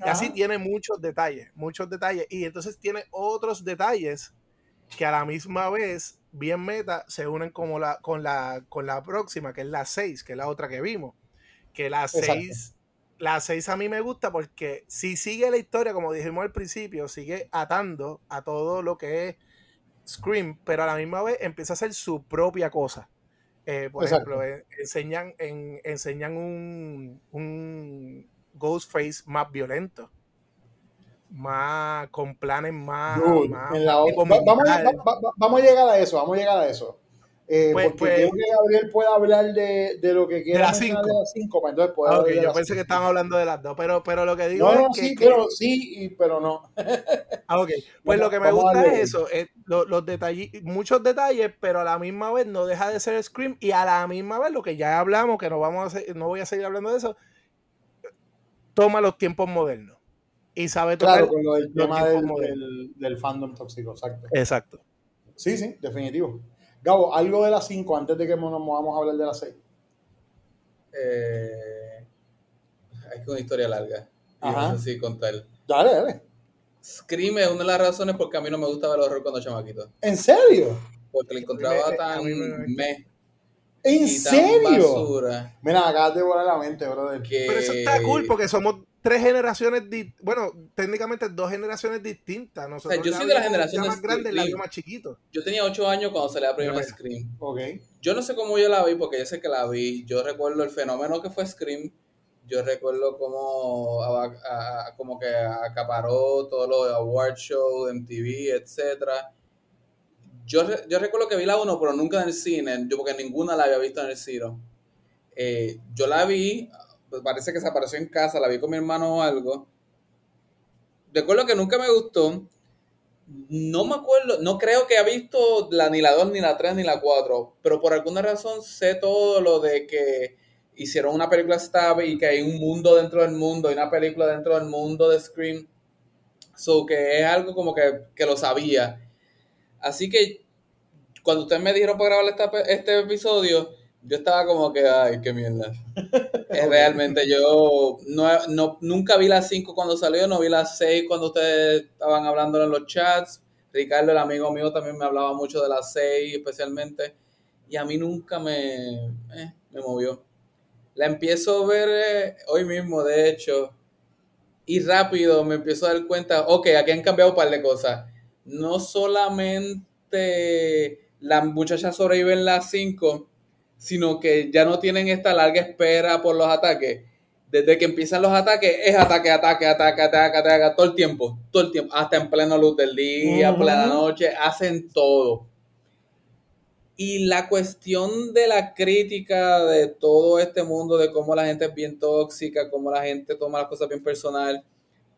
D: Y así tiene muchos detalles, muchos detalles. Y entonces tiene otros detalles que a la misma vez, bien meta, se unen como la, con, la, con la próxima, que es la 6, que es la otra que vimos. Que la
B: Exacto.
D: 6, la 6 a mí me gusta porque si sigue la historia, como dijimos al principio, sigue atando a todo lo que es Scream, pero a la misma vez empieza a hacer su propia cosa. Eh, por
B: Exacto.
D: ejemplo, eh, enseñan, en- enseñan un, un Ghostface más violento, más con planes más.
B: Dude,
D: más-
B: en la va- vamos, a, va- va- vamos a llegar a eso, vamos a llegar a eso. Eh,
D: Pues-
B: porque
D: pues-
B: creo que Gabriel puede hablar de, de lo que quiera
D: la
B: de las 5, pues entonces puede
D: Ah, ok,
B: hablar de
D: yo pensé que
B: cinco.
D: estaban hablando de las dos, pero, pero lo que digo
B: No, no,
D: es que,
B: sí,
D: que-
B: pero sí, y- pero no.
D: Ah, ok. Pues
B: Vamos-
D: lo que me gusta es eso, es lo- los detalles, muchos detalles, pero a la misma vez no deja de ser Scream y a la misma vez lo que ya hablamos, que no vamos a se- no voy a seguir hablando de eso, toma los tiempos modernos y sabe tocar.
B: Claro, con lo del
D: los
B: tema
D: tiempos
B: del,
D: modernos.
B: del, del fandom tóxico, exacto.
D: Exacto.
B: Sí, sí, definitivo. Gabo, algo de las 5 antes de que nos movamos a hablar de las 6.
C: Eh, es que una historia larga. Y
B: Ajá.
C: no sé si contar.
B: Dale, dale.
C: Scream es una de las razones porque a mí no me gustaba el horror cuando chamaquito.
B: ¿En serio?
C: Porque lo encontraba tan
D: me-
B: ¿En
C: y tan
B: serio?
C: basura
B: Mira, acabas de volar la mente, brother.
C: que...
D: Pero eso está cool porque somos tres generaciones, di- bueno, técnicamente dos generaciones distintas. Nosotros
C: yo
D: la
C: soy de la generación de
D: más grande, la más chiquito.
C: Yo tenía 8 años cuando salió la primera. Scream.
B: Ok.
C: Yo no sé cómo yo la vi, porque yo sé que la vi. Yo recuerdo el fenómeno que fue Scream. Yo recuerdo cómo, aba- a- a- como que acaparó todos los award shows, MTV, etcétera. Yo, yo recuerdo que vi la 1, pero nunca en el cine, yo porque ninguna la había visto en el cine. Eh, yo la vi, parece que se apareció en casa, la vi con mi hermano o algo. Recuerdo que nunca me gustó. No me acuerdo, no creo que haya visto la, ni la 2, ni la 3, ni la 4, pero por alguna razón sé todo lo de que hicieron una película Stab y que hay un mundo dentro del mundo, hay una película dentro del mundo de Scream. So que es algo como que, que lo sabía. Así que cuando ustedes me dijeron para grabar esta este episodio, yo estaba como que, ay, qué mierda. Eh, Realmente yo no, no- nunca vi las 5 cuando salió, no vi las 6 cuando ustedes estaban hablando en los chats. Ricardo, el amigo mío, también me hablaba mucho de las 6 especialmente. Y a mí nunca me, eh, me movió. La empiezo a ver eh, hoy mismo, de hecho. Y rápido me empiezo a dar cuenta, ok, aquí han cambiado un par de cosas. No solamente la muchacha sobrevive en las 5, sino que ya no tienen esta larga espera por los ataques. Desde que empiezan los ataques, es ataque, ataque, ataque, ataque, ataque, todo el tiempo, todo el tiempo, hasta en plena luz del día, plena noche, hacen todo. Y la cuestión de la crítica de todo este mundo, de cómo la gente es bien tóxica, cómo la gente toma las cosas bien personal,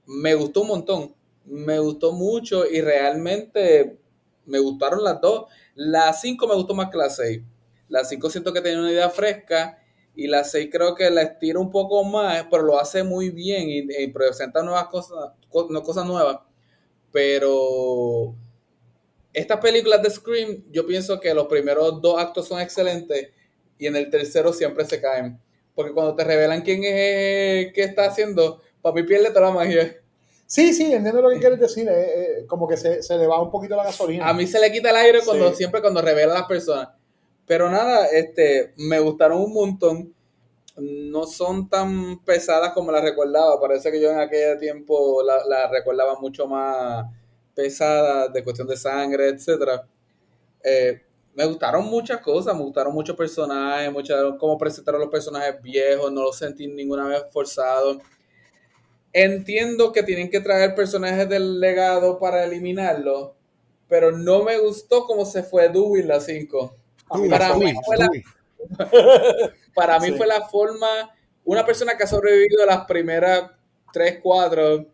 C: me gustó un montón. Me gustó mucho y realmente me gustaron las dos. La 5 me gustó más que la 6. La 5 siento que tenía una idea fresca y la 6 creo que la estira un poco más, pero lo hace muy bien y, presenta nuevas cosas, co- no cosas nuevas. Pero estas películas de Scream, yo pienso que los primeros dos actos son excelentes y en el tercero siempre se caen. Porque cuando te revelan quién es que está haciendo, mí pierde toda la magia.
B: Sí, sí, entiendo lo que quieres decir. eh, eh, como que se, se le va un poquito la gasolina.
C: A mí se le quita el aire cuando
B: Sí.
C: siempre cuando revelan a las personas. Pero nada, este, me gustaron un montón. No son tan pesadas como las recordaba. Parece que yo en aquel tiempo la, la recordaba mucho más pesada, de cuestión de sangre, etcétera. Eh, me gustaron muchas cosas, me gustaron muchos personajes, muchas, cómo presentaron los personajes viejos, no los sentí ninguna vez forzados. Entiendo que tienen que traer personajes del legado para eliminarlo, pero no me gustó cómo se fue Dewey en la 5.
B: Dewey,
C: Para mí fue la, para mí
B: Sí.
C: fue la forma, una persona que ha sobrevivido las primeras 3, 4,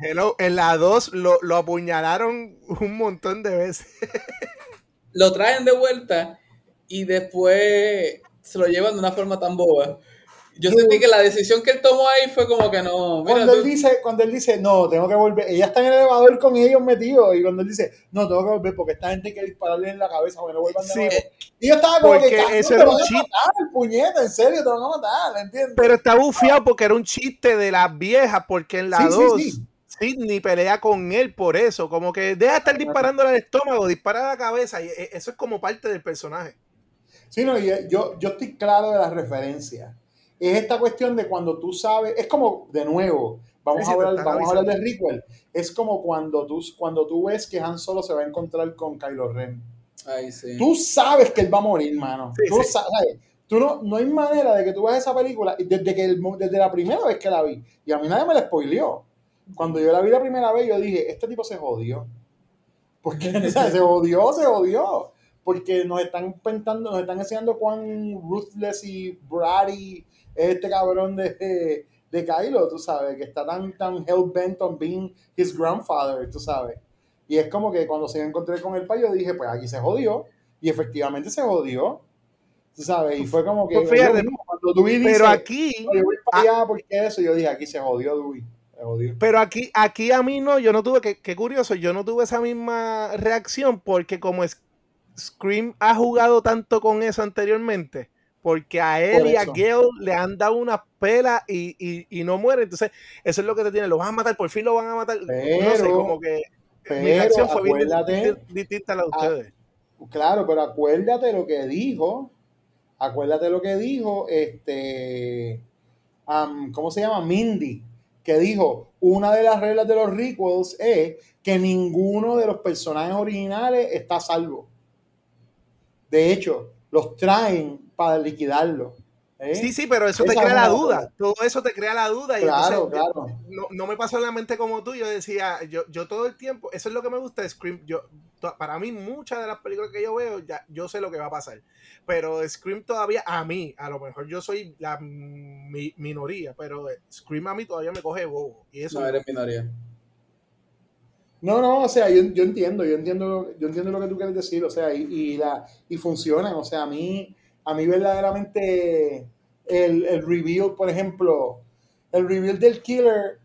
D: Hello, en la 2 lo, lo apuñalaron un montón de veces.
C: lo traen de vuelta y después se lo llevan de una forma tan boba Yo sentí que la decisión que él tomó ahí fue como que no. Mira,
B: cuando
C: tú-
B: él dice, cuando él dice, no, tengo que volver, ella está en el elevador con ellos metidos, y cuando él dice, no, tengo que volver porque esta gente hay que dispararle en la cabeza porque no vuelvan de
D: Sí.
B: nuevo. Y yo estaba como
D: Porque
B: que,
D: eso
B: te
D: era
B: van
D: un
B: a
D: chiste.
B: matar, puñeta, en serio, te van a matar, ¿entiendes?
D: Pero está bufiado porque era un chiste de las viejas, porque en la
B: Sí, sí,
D: 2
B: sí.
D: Sidney pelea con él por eso. Como que deja de estar disparándole al estómago, dispara a la cabeza. Y e- eso es como parte del personaje.
B: Sí, no, y yo, yo estoy claro de las referencias. Es esta cuestión de cuando tú sabes, es como, de nuevo, vamos,
D: Sí,
B: a, hablar, vamos a hablar de. Rickwell. Es como cuando tú, cuando tú ves que Han Solo se va a encontrar con Kylo Ren.
C: Ay, sí.
B: Tú sabes que él va a morir, mano.
D: Sí,
B: tú sabes. Tú no, no hay manera de que tú veas esa película desde, que el- desde la primera vez que la vi. Y a mí nadie me la spoileó. Cuando yo la vi la primera vez, yo dije, este tipo se jodió. Porque o sea, se jodió, se jodió. Porque nos están pintando, nos están enseñando cuán ruthless y bratty es este cabrón de, de, Kylo, tú sabes, que está tan, tan hell bent on being his grandfather, tú sabes. Y es como que cuando se encontré con el payo dije, pues aquí se jodió. Y efectivamente se jodió. Tú sabes, y fue como que.
D: Pues fíjate,
B: mismo, cuando Dewey dice,
D: Pero aquí,
B: "No, yo voy para allá porque eso, yo dije, aquí se jodió Dewey.
D: Pero aquí, aquí a mí no, yo no tuve, que qué curioso, yo no tuve esa misma reacción porque como Scream ha jugado tanto con eso anteriormente, porque a él
B: Por
D: y a. Gale le han dado una pela y, y, y no muere, entonces eso es lo que te tiene, lo van a matar, por fin lo van a matar, no sé, como que mi
B: pero
D: reacción fue bien distinta- a la de ustedes.
B: Claro, pero acuérdate lo que dijo. Acuérdate lo que dijo este. ¿Cómo se llama? Mindy. Que dijo: Una de las reglas de los requels es que ninguno de los personajes originales está a salvo. De hecho, los traen para liquidarlo. ¿eh?
D: Sí, sí, pero eso te crea la duda. Todo eso te crea la duda. Y
B: Claro,
D: entonces,
B: claro.
D: No, no me pasó en la mente como tú. Yo decía, yo, yo todo el tiempo, eso es lo que me gusta de Scream. Yo, to- para mí, muchas de las películas que yo veo, ya, yo sé lo que va a pasar. Pero Scream todavía, a mí, a lo mejor yo soy la mi- minoría, pero Scream a mí todavía me coge bobo. Y eso
C: No eres minoría.
B: No, no, o sea, yo, yo entiendo, yo entiendo, yo entiendo lo que tú quieres decir, o sea, y, y la, y funcionan, o sea, a mí, a mí verdaderamente el, el reveal, por ejemplo, el reveal del killer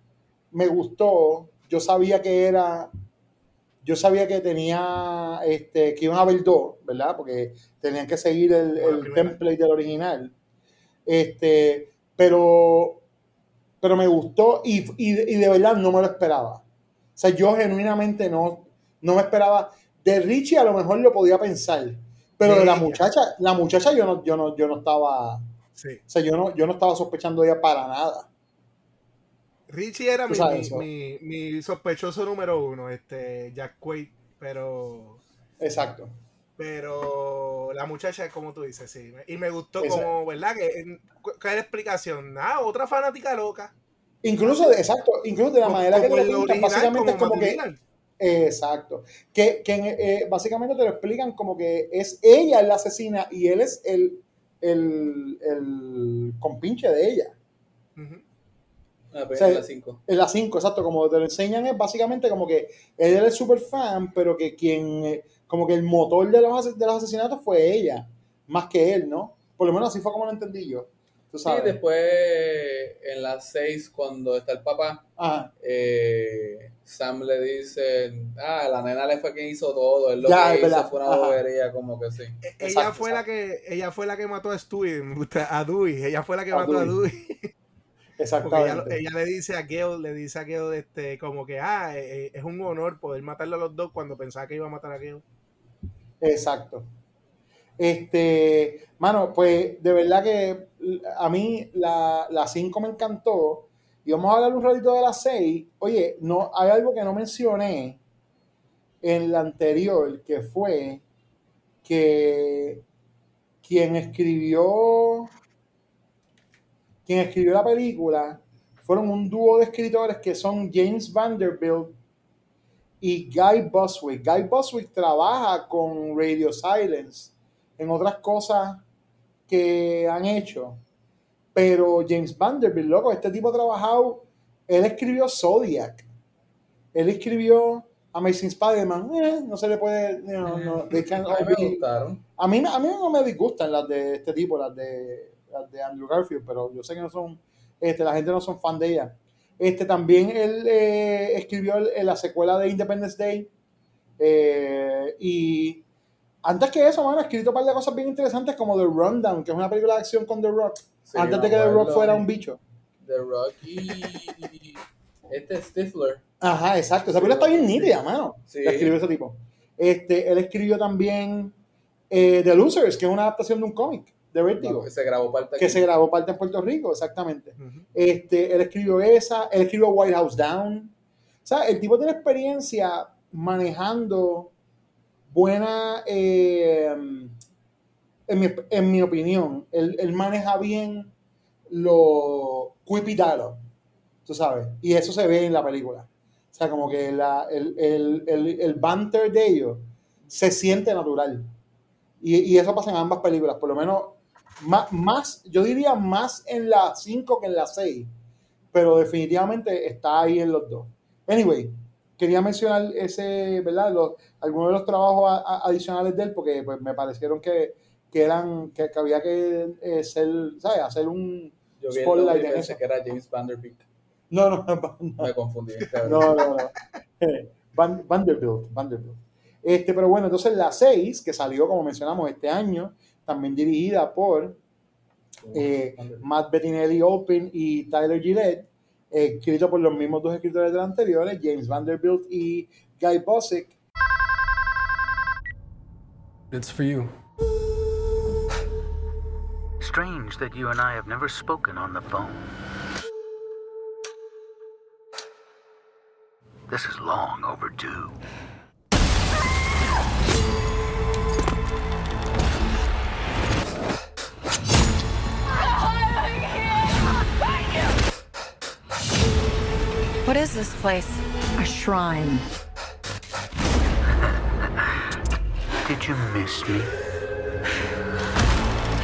B: me gustó, yo sabía que era, yo sabía que tenía, este, que iban a haber dos, ¿verdad? Porque tenían que seguir el, el template del original, este, pero, pero me gustó y, y, y de verdad no me lo esperaba. O sea, yo genuinamente no, no me esperaba. De Richie a lo mejor lo podía pensar, pero
D: De
B: la
D: ella.
B: muchacha, la muchacha yo no, yo no, yo no estaba, o
D: Sí.
B: sea, yo no, yo no estaba sospechando de ella para nada.
D: Richie era mi,
B: sabes
D: mi,
B: eso.
D: mi- mi sospechoso número uno, este Jack Quaid, pero
B: Exacto.
D: pero la muchacha es como tú dices, sí. Y me gustó
B: Exacto.
D: como, ¿verdad? Que, ¿Cuál es la explicación? Nada, otra fanática loca.
B: Incluso, de, exacto, incluso de la
D: Como-
B: manera que te lo
D: original,
B: básicamente es
D: como
B: como que,
D: Matt
B: exacto, que, que eh, básicamente te lo explican como que es ella la asesina y él es el, el, el compinche de ella.
D: Ujú.
C: La
B: O sea,
C: película 5.
B: En la 5, exacto, como te lo enseñan es básicamente como que él es súper fan, pero que quien, eh, como que el motor de los, de los asesinatos fue ella, más que él, ¿no? Por lo menos así fue como lo entendí yo. Tú
C: Sí,
B: sabes.
C: después en las 6, cuando está el papá,
B: Ajá.
C: eh, Sam le dice, ah, la nena le fue quien hizo todo, él lo
B: Ya,
C: que hizo fue una
B: Ajá.
C: bobería, como que sí.
D: E- ella
B: Exacto,
D: fue la que ella fue la que mató a Stewie, a Dewey, ella fue la que
B: A
D: mató a
B: Dewey.
D: Dewey. Porque ella,
B: Exactamente.
D: ella le dice a Gale, le dice a Gale este, como que ah, eh, eh, es un honor poder matarlo a los dos cuando pensaba que iba a matar a Gale.
B: Exacto. Este, mano, pues de verdad que a mí la 5 me encantó. Y vamos a hablar un ratito de la 6. Oye, no, hay algo que no mencioné en la anterior, que fue que quien escribió quien escribió la película fueron un dúo de escritores que son James Vanderbilt y Guy Buswick. Guy Buswick trabaja con Radio Silence en otras cosas que han hecho. Pero James Vanderbilt, loco, este tipo ha trabajado, él escribió Zodiac, él escribió Amazing Spider-Man, eh, no se le puede, no, no, they can't
C: A mí me gustaron.
B: a mí, a mí no me disgustan las de este tipo, las de las de Andrew Garfield, pero yo sé que no son, este, la gente no son fan de ella. Este, también él eh, escribió el- la secuela de Independence Day. eh, y antes que eso, mano, ha escrito un par de cosas bien interesantes como The Rundown, que es una película de acción con The Rock.
C: Sí,
B: antes de que The Rock fuera un bicho.
C: The Rock y este Stifler.
B: Ajá, exacto. Esa película está bien nítida, mano.
C: Sí.
B: La escribió ese tipo. Este, él escribió también eh, The Losers, que es una adaptación de un cómic de Vertigo,
C: que se grabó parte
B: que se grabó parte en Puerto Rico, exactamente. Este, él escribió esa, él escribió White House Down. O sea, el tipo tiene experiencia manejando buena, eh, en, mi, en mi opinión, él, él maneja bien lo quippy tú sabes, y eso se ve en la película. O sea, como que la- el, el, el, el banter de ellos se siente natural. Y, y eso pasa en ambas películas, por lo menos más, más yo diría más en la 5 que en la 6, pero definitivamente está ahí en los dos. Anyway, quería mencionar ese, ¿verdad? Los, algunos de los trabajos a- a- adicionales de él, porque pues, me parecieron que, que eran, que, que había que eh, ser, ¿sabes? Hacer un
C: Yo vi
B: spotlight en
C: pensé
B: eso.
C: que era James Vanderbilt.
B: No, no, no, no.
C: Me confundí.
B: No, no, no. Van- Vanderbilt, Vanderbilt. Este, pero bueno, entonces la 6, que salió, como mencionamos, este año, también dirigida por eh, Matt Bettinelli Open y Tyler Gillette, eh, escrito por los mismos dos escritores de los anteriores, James Vanderbilt y Guy Bosick.
H: It's for you.
I: Strange that you and I have never spoken on the phone. This is long overdue.
F: What is this place?
J: A shrine.
I: Did you miss me?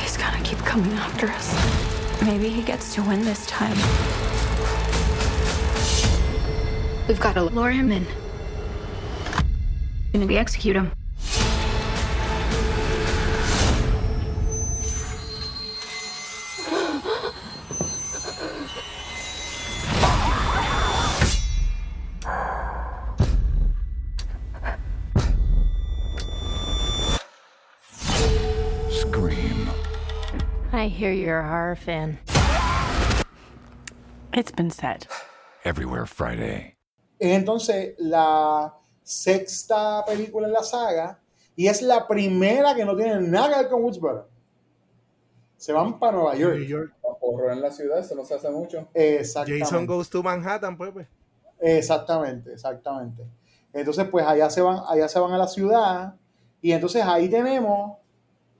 F: He's gonna keep coming after us. Maybe he gets to win this time.
J: We've got to lure him in. Gonna be execute him. Hear you're a horror fan.
K: It's been said.
E: Everywhere Friday.
B: Es entonces la sexta película en la saga y es la primera que no tiene nada que ver con Woodsboro. Se van para Nueva York.
D: New York.
C: Horror en la ciudad, eso no se hace mucho.
B: Exactamente.
D: Jason Goes to Manhattan, pues, pues.
B: Exactamente, exactamente. Entonces, pues allá se van, allá se van a la ciudad y entonces ahí tenemos,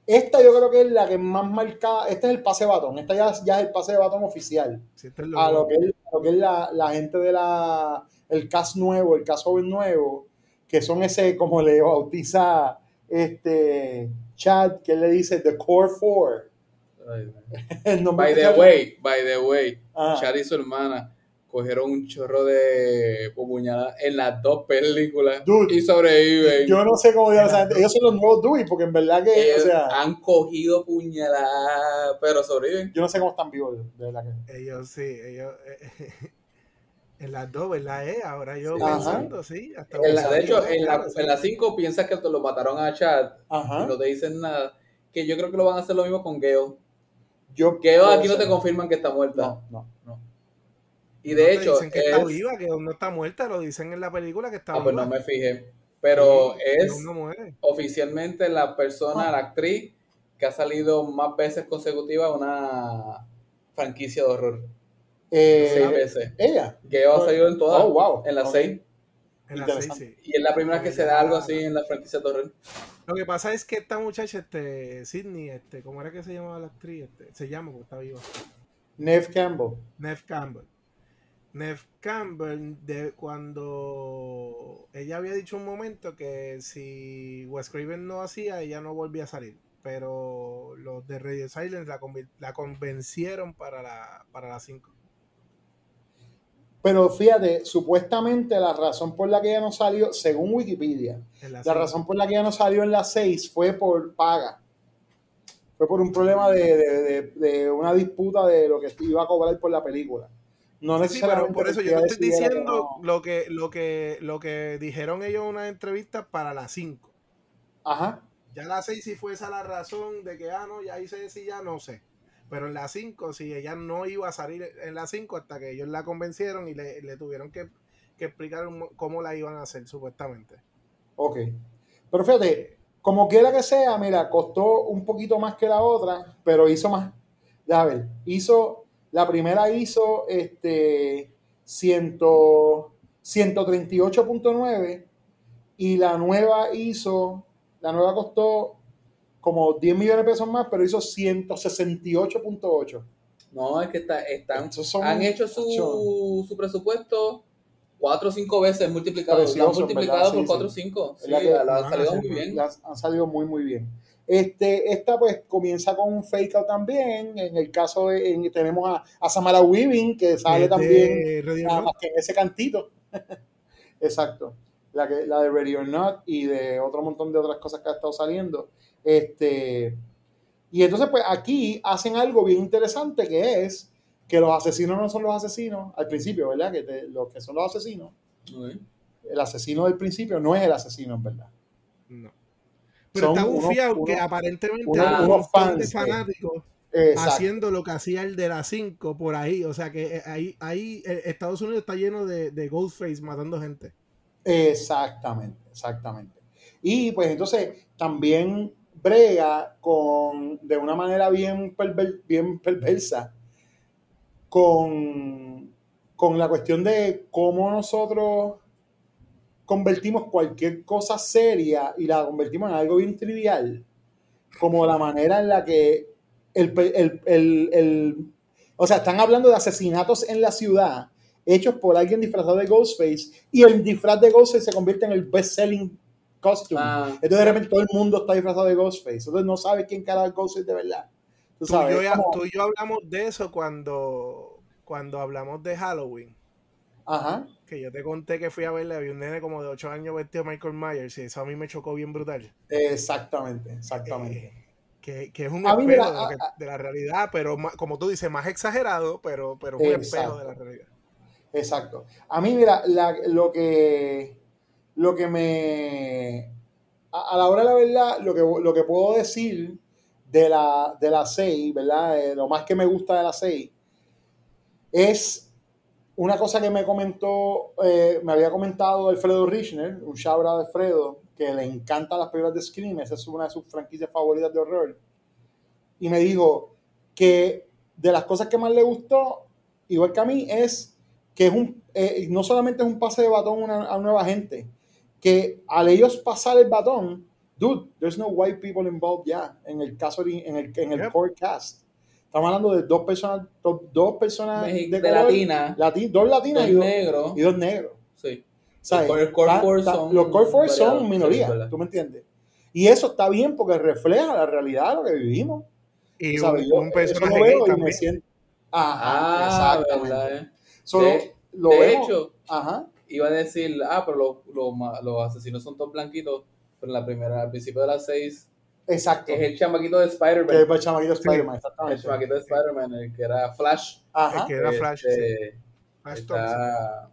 B: esta yo creo que es la que más marcada, este es el pase de batón, esta ya, ya es el pase de batón oficial
D: Sí, esto es lo-
B: a lo que es, a lo que es la, la gente de la, el cast nuevo, el cast joven nuevo, que son ese, como le bautiza este Chad, que él le dice The Core Four.
C: Ay,
B: El nombre
C: By the way, by the way,
B: Ah.
C: Chad y su hermana cogieron un chorro de puñaladas en las dos películas
B: Dude,
C: y sobreviven.
B: Yo no sé cómo gente- ellos son los nuevos Dewey, porque en verdad que, o
C: Ellos
B: sea,
C: han cogido puñaladas, pero sobreviven.
B: yo no sé cómo están vivos, de verdad que.
D: Ellos sí, ellos. eh, en las dos, ¿verdad? Eh? Ahora yo
C: Sí.
D: pensando, sí. Hasta
C: En la- de hecho, en la,
D: claro, sí.
C: en la 5 piensas que lo mataron a Chad
B: Ajá.
C: y no te dicen nada. Que yo creo que lo van a hacer lo mismo con Gale.
B: Yo puedo
C: aquí no te confirman que está muerta.
B: No, no.
C: Y
D: No
C: de hecho,
D: Dicen que está
C: es-
D: viva, que no está muerta, lo dicen en la película que está
C: ah, pues no me fijé. Pero
D: Sí,
C: es
D: no
C: oficialmente la persona,
B: Ah.
C: la actriz, que ha salido más veces consecutivas a una franquicia de horror.
B: Eh,
C: seis veces.
B: Ella.
C: Que ha salido en todas.
B: Oh, wow.
C: En las
B: Ok.
C: seis.
D: En las seis,
B: Interesante.
D: sí.
C: Y es la primera que se da algo así en la franquicia de horror.
D: Lo que pasa es que esta muchacha, este, Sidney, este, ¿cómo era que se llamaba la actriz? Este, se llama porque está viva.
B: Neve Campbell.
D: Neve Campbell. Neve Campbell, de cuando ella había dicho un momento que si Wes Craven no hacía, ella no volvía a salir. Pero los de Radio Silence la, conven- la convencieron para la para las 5.
B: Pero fíjate, supuestamente la razón por la que ella no salió, según Wikipedia,
D: la
B: la razón por la que ella no salió en las 6 fue por paga. fue por un problema de, de- de- de una disputa de lo que iba a cobrar por la película. No
D: Sí,
B: necesariamente
D: pero por eso yo te estoy diciendo
B: no.
D: lo que, lo que, lo que dijeron ellos en una entrevista para las 5.
B: Ajá.
D: Ya la 6 si fue esa la razón de que, ah, no, ya hice ese ya no sé. Pero en la 5, si ella no iba a salir en la 5 hasta que ellos la convencieron y le, le tuvieron que, que explicar cómo la iban a hacer, supuestamente.
B: Ok. Pero fíjate, como quiera que sea, mira, costó un poquito más que la otra, pero hizo más. Ya ver, hizo, la primera hizo este 100 138.9 y la nueva hizo, la nueva costó como 10 millones de pesos más, pero hizo 168.8.
C: No, es que está, están,
B: son-
C: han hecho su, su presupuesto cuatro o cinco veces multiplicado.
B: Precioso,
C: multiplicado
B: ¿verdad?
C: por
B: Sí,
C: cuatro o
B: sí.
C: cinco. Sí,
B: ¿Verdad que-
C: la, la han salido muy bien.
B: Han salido muy, muy bien. Este, esta pues comienza con un fake out también. En el caso de, en- tenemos a, a Samara Weaving, que sale
D: De-
B: también
D: de Ready or
B: nada
D: Not.
B: más que en ese cantito. Exacto. La, que, la de Ready or Not y de otro montón de otras cosas que ha estado saliendo. Este, y entonces, pues aquí hacen algo bien interesante que es que los asesinos no son los asesinos al principio, ¿verdad? Que te- los que son los asesinos, el asesino del principio no es el asesino en verdad.
D: No. Pero
B: Son
D: está bufiado que aparentemente
B: unos-
D: hay un
B: unos fans,
D: fanáticos
B: Exacto.
D: haciendo lo que hacía el de las 5 por ahí. O sea que eh, ahí, ahí eh, Estados Unidos está lleno de, de Ghostface matando gente.
B: Exactamente, exactamente. Y pues entonces también brega con, de una manera bien, perver- bien perversa, con, con la cuestión de cómo nosotros convertimos cualquier cosa seria y la convertimos en algo bien trivial, como la manera en la que el, el- el- el- o sea, están hablando de asesinatos en la ciudad hechos por alguien disfrazado de Ghostface y el disfraz de Ghostface se convierte en el best-selling costume.
C: Ah.
B: Entonces de repente todo el mundo está disfrazado de Ghostface. Entonces no sabe quién cara es Ghostface de verdad. Tú
D: Tú, y
B: sabes,
D: yo,
B: como-
D: tú y yo hablamos de eso cuando, cuando hablamos de Halloween.
B: Ajá.
D: Que yo te conté que fui a verle, había un nene como de 8 años vestido de Michael Myers y eso a mí me chocó bien brutal.
B: Exactamente, exactamente.
D: Eh, que, que es un espejo
B: mira,
D: de,
B: a-
D: de la realidad, pero ma- como tú dices, más exagerado, pero, pero un espejo de la realidad.
B: Exacto. A mí, mira, la- lo que lo que me a, a la hora de la verdad, lo que, lo que puedo decir de la, de la 6, ¿verdad? Eh, lo más que me gusta de la 6 es una cosa que me comentó, eh, me había comentado Alfredo Richner, un chabra de Alfredo, que le encantan las películas de Scream, esa es una de sus franquicias favoritas de horror. Y me dijo que de las cosas que más le gustó, igual que a mí, es que es un, eh, no solamente es un pase de batón a una, a nueva gente, que al ellos pasar el batón, dude, there's no white people involved ya, en el caso, en el, en el
D: Yep.
B: core cast. Estamos hablando de dos personas, dos, dos personas
C: Mexi-
B: de,
C: de
B: color,
C: latina.
B: lati- dos latinas
C: Dos
B: y, dos,
C: negros.
B: y dos negros.
C: Sí.
B: ¿sabes?
C: core- core
B: Ta-
C: four
B: ta-
C: son
B: los core four son
C: sí,
B: minorías. ¿tú me entiendes? Y eso está bien porque refleja la realidad de lo que vivimos.
D: Y
B: ¿sabes?
D: un,
B: Yo
D: un personaje
B: lo
D: gay
B: veo y me
D: también.
B: siento... Ajá,
C: Ah,
B: exactamente.
C: verdad, eh.
B: Solo
C: De-
B: lo
C: de
B: vemos-
C: hecho,
B: Ajá.
C: iba a decir, ah, pero los, los asesinos son todos blanquitos. Pero en la primera, al principio de las seis,
B: Exacto.
C: es el chamaquito de
B: Que es
C: Spider-Man.
B: para el chamaquito Spider-Man,
C: El
B: exactamente.
C: chamaquito de Spider-Man, el que era Flash.
B: Ajá.
D: El que era Flash, sí.
C: Este,
D: Flash Thompson.
C: está,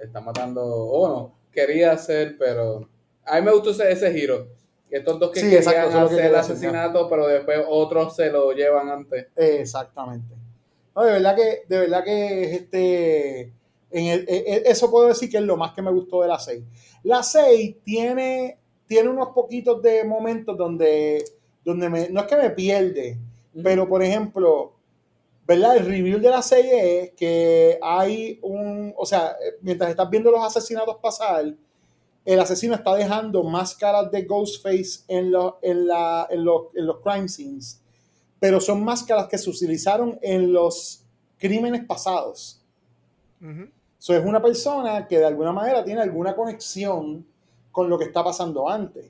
C: está matando, o bueno, quería hacer, pero a mí me gustó ese, ese giro. Que estos dos que
B: Sí,
C: querían
B: exacto, que
C: hacer el asesinato, pero después otros se lo llevan antes.
B: Exactamente. No, de verdad que, de verdad que es este. En el- e- e- eso puedo decir que es lo más que me gustó de la 6. La 6 tiene, tiene unos poquitos de momentos donde, donde me, no es que me pierde, pero por ejemplo, ¿verdad? El review de la 6 es que hay un, o sea, mientras estás viendo los asesinatos pasar, el asesino está dejando máscaras de Ghostface en, lo- en, la, en, los, en los crime scenes, pero son máscaras que se utilizaron en los crímenes pasados.
D: Ujú.
B: So, es una persona que de alguna manera tiene alguna conexión con lo que está pasando antes.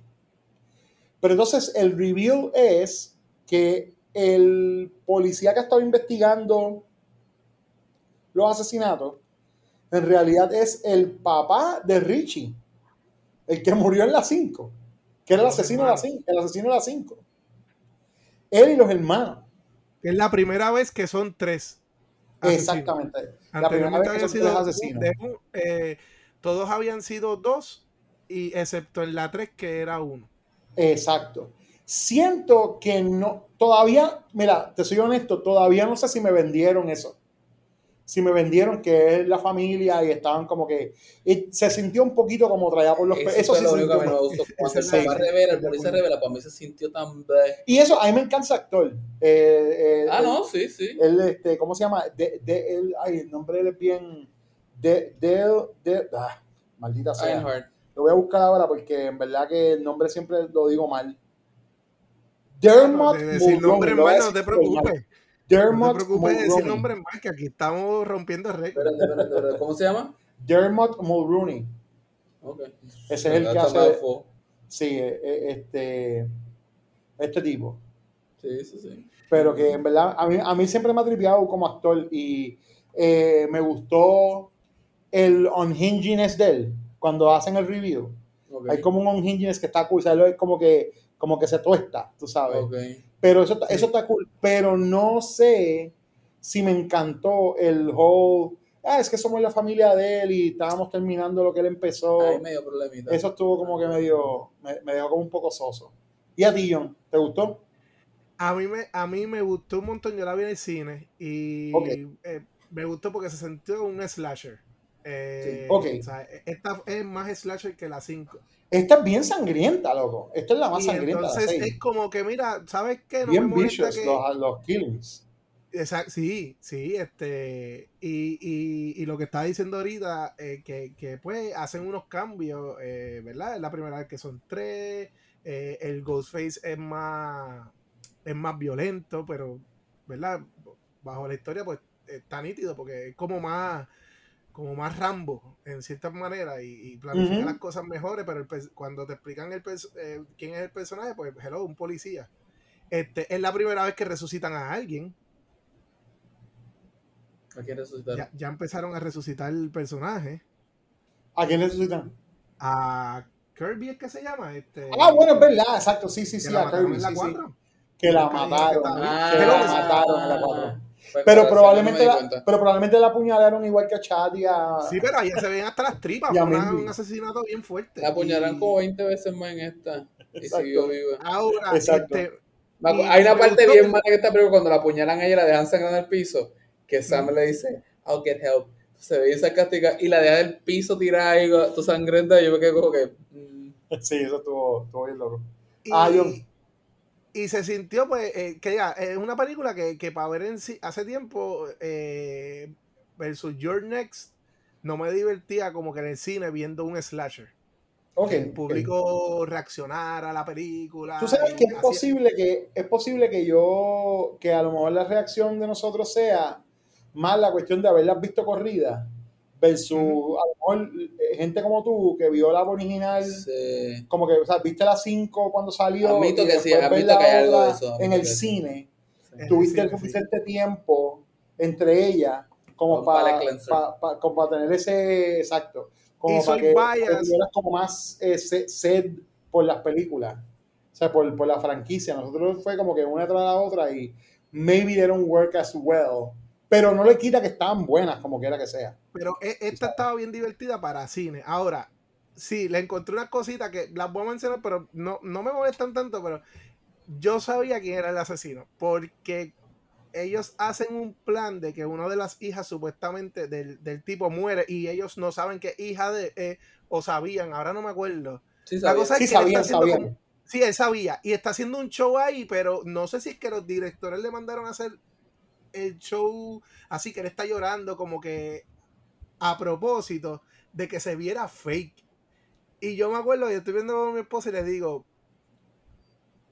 B: Pero entonces el reveal es que el policía que ha estado investigando los asesinatos, en realidad es el papá de Richie, el que murió en la 5, que era el asesino, de la. 5, el asesino de la 5. Él y los hermanos.
D: Es la primera vez que son tres. asesinos.
B: Exactamente. La primera vez que son
D: sido
B: tres asesinos.
D: de eh, todos habían sido dos, y excepto en la tres que era uno.
B: Exacto. Siento que no, todavía, mira, te soy honesto, todavía no sé si me vendieron eso. Si me vendieron que es la familia y estaban como que. y se sintió un poquito como traída por los pe-
C: Eso,
B: Eso sí
C: lo
B: se
C: único que me gustó. Cuando el papá revela, el policía revela, para mí se sintió tan... bleh.
B: Y eso, a mí me encanta ese actor. Eh, eh,
C: Ah, no, sí, sí.
B: Él, este, ¿cómo se llama? De, de, él, ay, el nombre de él es bien. De, de, de, ah, maldita sea.
C: Ironheart.
B: Lo voy a buscar ahora porque en verdad que el nombre siempre lo digo mal. Dermot
D: De decir
B: Mulroney,
D: mal, no te preocupes. No
B: Dermot
D: te preocupes de decir nombre mal, que aquí estamos rompiendo
C: espérate. ¿Cómo se llama?
B: Dermot Mulroney.
C: Ok.
B: Ese es el que hace. Sí, eh, eh, este. Este tipo.
C: Sí, sí, sí.
B: pero que en verdad a mí, a mí siempre me ha tripeado como actor y eh, me gustó el unhinginess de él cuando hacen el review. Hay como un unhinginess que está cool, o sea, es como que, como que se tuesta, tú sabes. Pero eso, está- eso está cool, pero no sé si me encantó el whole, ah, es que somos la familia de él y estábamos terminando lo que él empezó.
C: Ahí medio problemita.
B: Eso estuvo como que medio, me, me dejó como un poco soso. ¿Y a ti, John? ¿Te gustó?
D: A mí, me, a mí me gustó un montón, yo la vi en el cine y eh, me gustó porque se sintió un slasher. Eh,
B: Sí, ok.
D: o sea, esta es más slasher que la 5.
B: Esta es bien sangrienta, loco. Esta es la más
D: Y
B: sangrienta
D: entonces
B: seis.
D: es como que, mira, ¿sabes qué? No
B: bien
D: me
B: vicious
D: que...
B: los, los killings.
D: Exacto, sí, sí, este, y, y, y lo que estaba diciendo ahorita, eh, que, que pues hacen unos cambios, eh, ¿verdad? Es la primera vez que son tres, eh, el Ghostface es más, es más violento, pero, ¿verdad? Bajo la historia, pues está nítido, porque es como más, como más Rambo, en cierta manera, y, y planifica las cosas mejores, pero el cuando te explican el eh, quién es el personaje, pues, hello, un policía. Este, es la primera vez que resucitan a alguien.
C: ¿A quién resucitar?
D: Ya, ya empezaron a resucitar el personaje.
B: ¿A quién necesitan?
D: A Kirby es que se llama. Este,
B: Ah, bueno, es verdad, exacto, sí, sí, sí, a Kirby,
D: en la
B: sí, sí.
D: 4.
B: Que la mataron,
D: dije que
B: la
C: Ah.
B: mataron en la 4.
C: Pues,
B: Pero probablemente,
C: no
B: la, pero probablemente la apuñalaron igual que a Chad y a...
D: Sí, pero ahí se ven hasta las tripas.
B: Y a
D: Fue una- un asesinato bien fuerte.
C: La apuñalan
D: Y
C: como 20 veces más en esta. Y siguió viva.
D: Ahora,
B: Exacto.
D: este, Y
C: Hay una parte
D: gustó
C: bien mala que esta película cuando la apuñalan a ella y la dejan sangrar en el piso. Que Sam le dice, I'll get help. Se ve bien sarcástica y la deja del piso tirada ahí, tu sangrenta. Y yo me quedo como que. mm,
B: Sí, eso estuvo, estuvo bien loco.
D: y,
B: Ah, John.
D: Y se sintió, pues, eh, que ya, es una película que, que para ver en sí, hace tiempo, eh, versus Your Next, no me divertía como que en el cine viendo un slasher.
B: Ok.
D: que el público reaccionara a la película.
B: Tú sabes que es posible que, es posible que yo, que a lo mejor la reacción de nosotros sea más la cuestión de haberlas visto corridas versus
D: Ujú.
B: a lo mejor eh, gente como tú que vio la original,
C: sí.
B: como que, o sea, viste la 5 cuando salió
C: Admito
B: y
C: que sí,
B: después
C: admito
B: ver la
C: que hay algo de eso,
B: en el
C: sí.
B: cine, tuviste el suficiente tiempo entre ellas como para como para tener ese exacto como
D: Y
B: para
D: soy
B: que que tuvieras como más eh, se- sed por las películas o sea por, por la franquicia nosotros fue como que una tras la otra y maybe they don't work as well pero no le quita que estaban buenas como quiera que sea
D: Pero e- esta estaba bien divertida para cine. Ahora, sí, le encontré unas cositas que las voy a mencionar, pero no, no me molestan tanto, pero yo sabía quién era el asesino, porque ellos hacen un plan de que una de las hijas supuestamente del, del tipo muere y ellos no saben que hija de, eh, o sabían, ahora no me acuerdo.
C: Sí,
D: La
C: sabía.
D: cosa
B: sí
D: es que él
B: sabían sabían
D: como- sí, él sabía. Y está haciendo un show ahí, pero no sé si es que los directores le mandaron a hacer el show así que él está llorando como que a propósito de que se viera fake. Y yo me acuerdo, yo estoy viendo con mi esposa y le digo,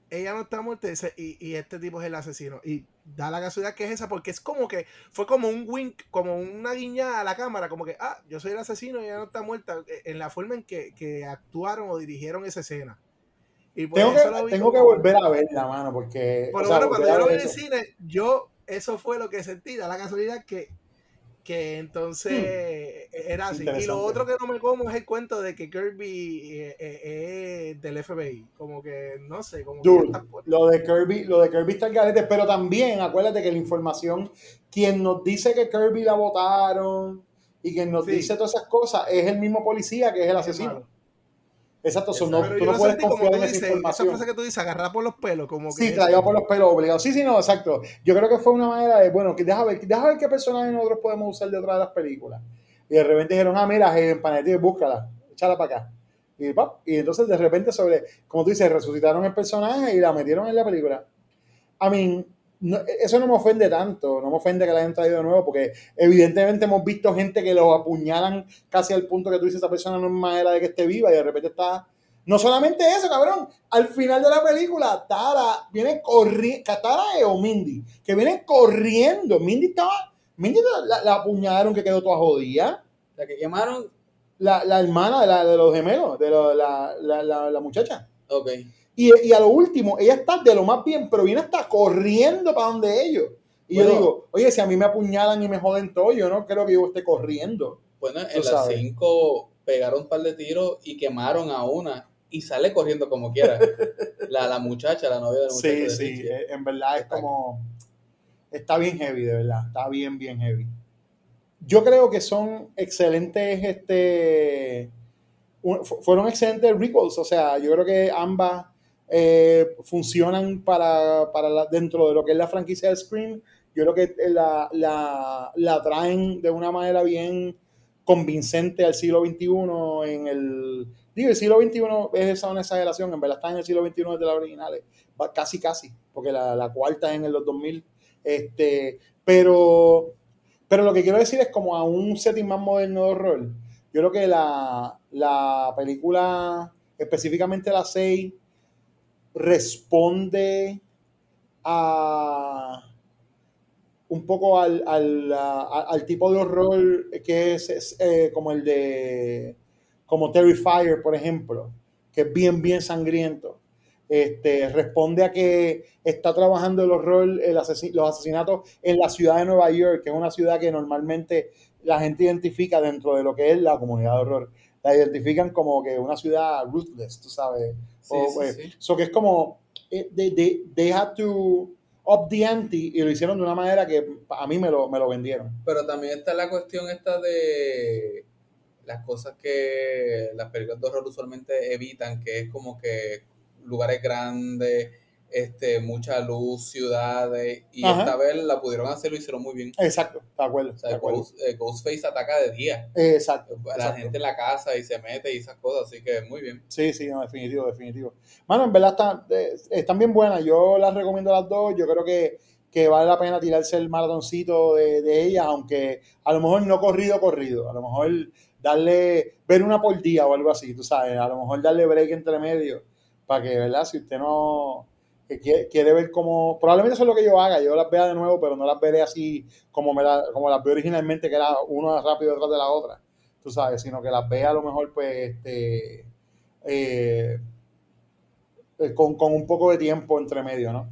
D: ella no está muerta y, y, este tipo es el asesino. Y da la casualidad que es esa, porque es como que fue como un wink, como una guiñada a la cámara, como que, ah, yo soy el asesino y ella no está muerta, eh, en la forma en que, que actuaron o dirigieron esa escena. Y por
B: tengo
D: eso
B: que tengo que volver a verla mano porque
D: por lo menos cuando
B: a
D: yo lo vi en el cine, yo, eso fue lo que sentí, da la casualidad que, que entonces Era así. Y lo otro que no me como es el cuento de que Kirby eh, eh, es del FBI. Como que, no sé, como
B: Dude, lo de Kirby, lo de Kirby está al garete, pero también acuérdate que la información, quien nos dice que Kirby la votaron y quien nos
D: Sí.
B: dice todas esas cosas es el mismo policía que es el asesino. Exacto, so no-
D: Pero
B: tú no puedes confiar en esa
D: dices, esa
B: información.
D: frase que tú dices, agarrar por los pelos, como que...
B: Sí, traído por los pelos obligados. Sí, sí, no, exacto. Yo creo que fue una manera de, bueno, que deja ver, deja ver qué personajes nosotros podemos usar de otra de las películas. Y de repente dijeron, ah, mira, en Panetti, búscala, échala para acá. Y, pap, y entonces de repente sobre, como tú dices, resucitaron el personaje y la metieron en la película. I mean, no- eso no me ofende tanto, no me ofende que la hayan traído de nuevo, porque evidentemente hemos visto gente que los apuñalan casi al punto que tú dices, esa persona no es manera de que esté viva y de repente está... No solamente eso, cabrón, al final de la película, Tara viene corriendo, Tara o Mindy, que vienen corriendo, Mindy estaba, Mindy la, la- la apuñalaron que quedó toda jodida,
C: La que quemaron,
B: la, la hermana de, la- de los gemelos, de lo- la, la- la- la muchacha.
C: ok.
B: Y, y a lo último, ella está de lo más bien, pero viene hasta corriendo para donde ellos. Y yo digo, oye, si a mí me apuñalan y me joden todo, yo no creo que yo esté corriendo.
C: Bueno, en las
B: sabes.
C: 5 pegaron un par de tiros y quemaron a una y sale corriendo como quiera. la, la muchacha, la novia del muchacho.
B: Sí,
C: de
B: sí,
C: Richie.
B: eh, en verdad es como, está bien heavy, de verdad, está bien, bien heavy. Yo creo que son excelentes, este, fueron excelentes requels, o sea, yo creo que ambas eh, funcionan para, para dentro de lo que es la franquicia de Scream. Yo creo que la, la, la traen de una manera bien convincente al siglo XXI en el... Digo, el siglo XXI es esa una exageración, en verdad está en el siglo XXI de las originales, casi casi, porque la, la cuarta es en el 2000, este, pero, pero lo que quiero decir es como a un setting más moderno de horror, yo creo que la, la película, específicamente la 6, responde a un poco al, al, al tipo de horror que es, eh, como el de como Terrifier, por ejemplo, que es bien, bien sangriento. Este, responde a que está trabajando el horror, el asesi- los asesinatos en la ciudad de Nueva York, que es una ciudad que normalmente la gente identifica dentro de lo que es la comunidad de horror. La identifican como que una ciudad ruthless, tú sabes.
C: Sí,
B: O,
C: sí,
B: pues,
C: sí.
B: so que es como, eh, they, they, they had to up the ante y lo hicieron de una manera que a mí me lo, me lo vendieron.
C: Pero también está la cuestión esta de las cosas que las películas de horror usualmente evitan, que es como que lugares grandes, este, mucha luz, ciudades, y
B: Ajá.
C: esta vez la pudieron hacer, lo hicieron muy bien.
B: Exacto, de acuerdo.
C: O sea,
B: de acuerdo.
C: Ghost- eh, Ghostface ataca de día.
B: Exacto.
C: La
B: exacto.
C: gente en la casa y se mete y esas cosas, así que muy bien.
B: Sí, sí, no, definitivo, definitivo. Mano, en verdad están, están bien buenas. Yo las recomiendo las dos. Yo creo que, que vale la pena tirarse el maratoncito de, de ellas, aunque a lo mejor no corrido, corrido. A lo mejor darle, ver una por día o algo así, tú sabes. A lo mejor darle break entre medio para que, ¿verdad? Si usted no que quiere, quiere ver cómo, probablemente eso es lo que yo haga, yo las vea de nuevo, pero no las veré así como, me la- como las veo originalmente, que era una rápido detrás de la otra, tú sabes, sino que las vea a lo mejor, pues, este, eh, con, con un poco de tiempo entre medio, ¿no?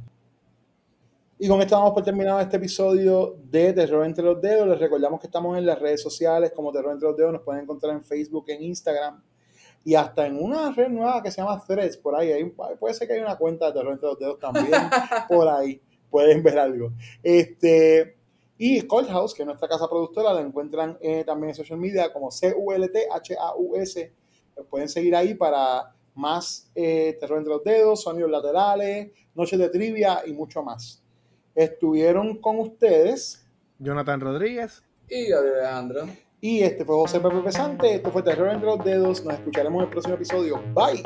B: Y con esto damos por terminado este episodio de Terror entre los dedos. Les recordamos que estamos en las redes sociales como Terror entre los dedos. Nos pueden encontrar en Facebook, en Instagram y hasta en una red nueva que se llama Threads. Por ahí, Hay un- puede ser que haya una cuenta de Terror entre los dedos también por ahí. Pueden ver algo. Este, y Cold House, que es nuestra casa productora, la encuentran eh, también en social media como C-U-L-T-H-A-U-S. Nos pueden seguir ahí para más eh, Terror entre los dedos, sonidos laterales, noches de trivia y mucho más. Estuvieron con ustedes
D: Jonathan Rodríguez.
C: Y Gabriel Alejandro.
B: Y este fue José Pepe Pesante. Esto fue Terror entre los dedos. Nos escucharemos en el próximo episodio. Bye.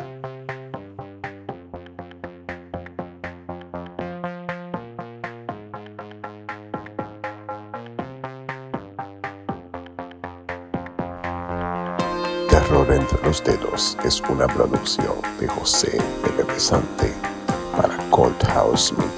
A: Terror entre los dedos es una producción de José Pepe Pesante para Cold House Media.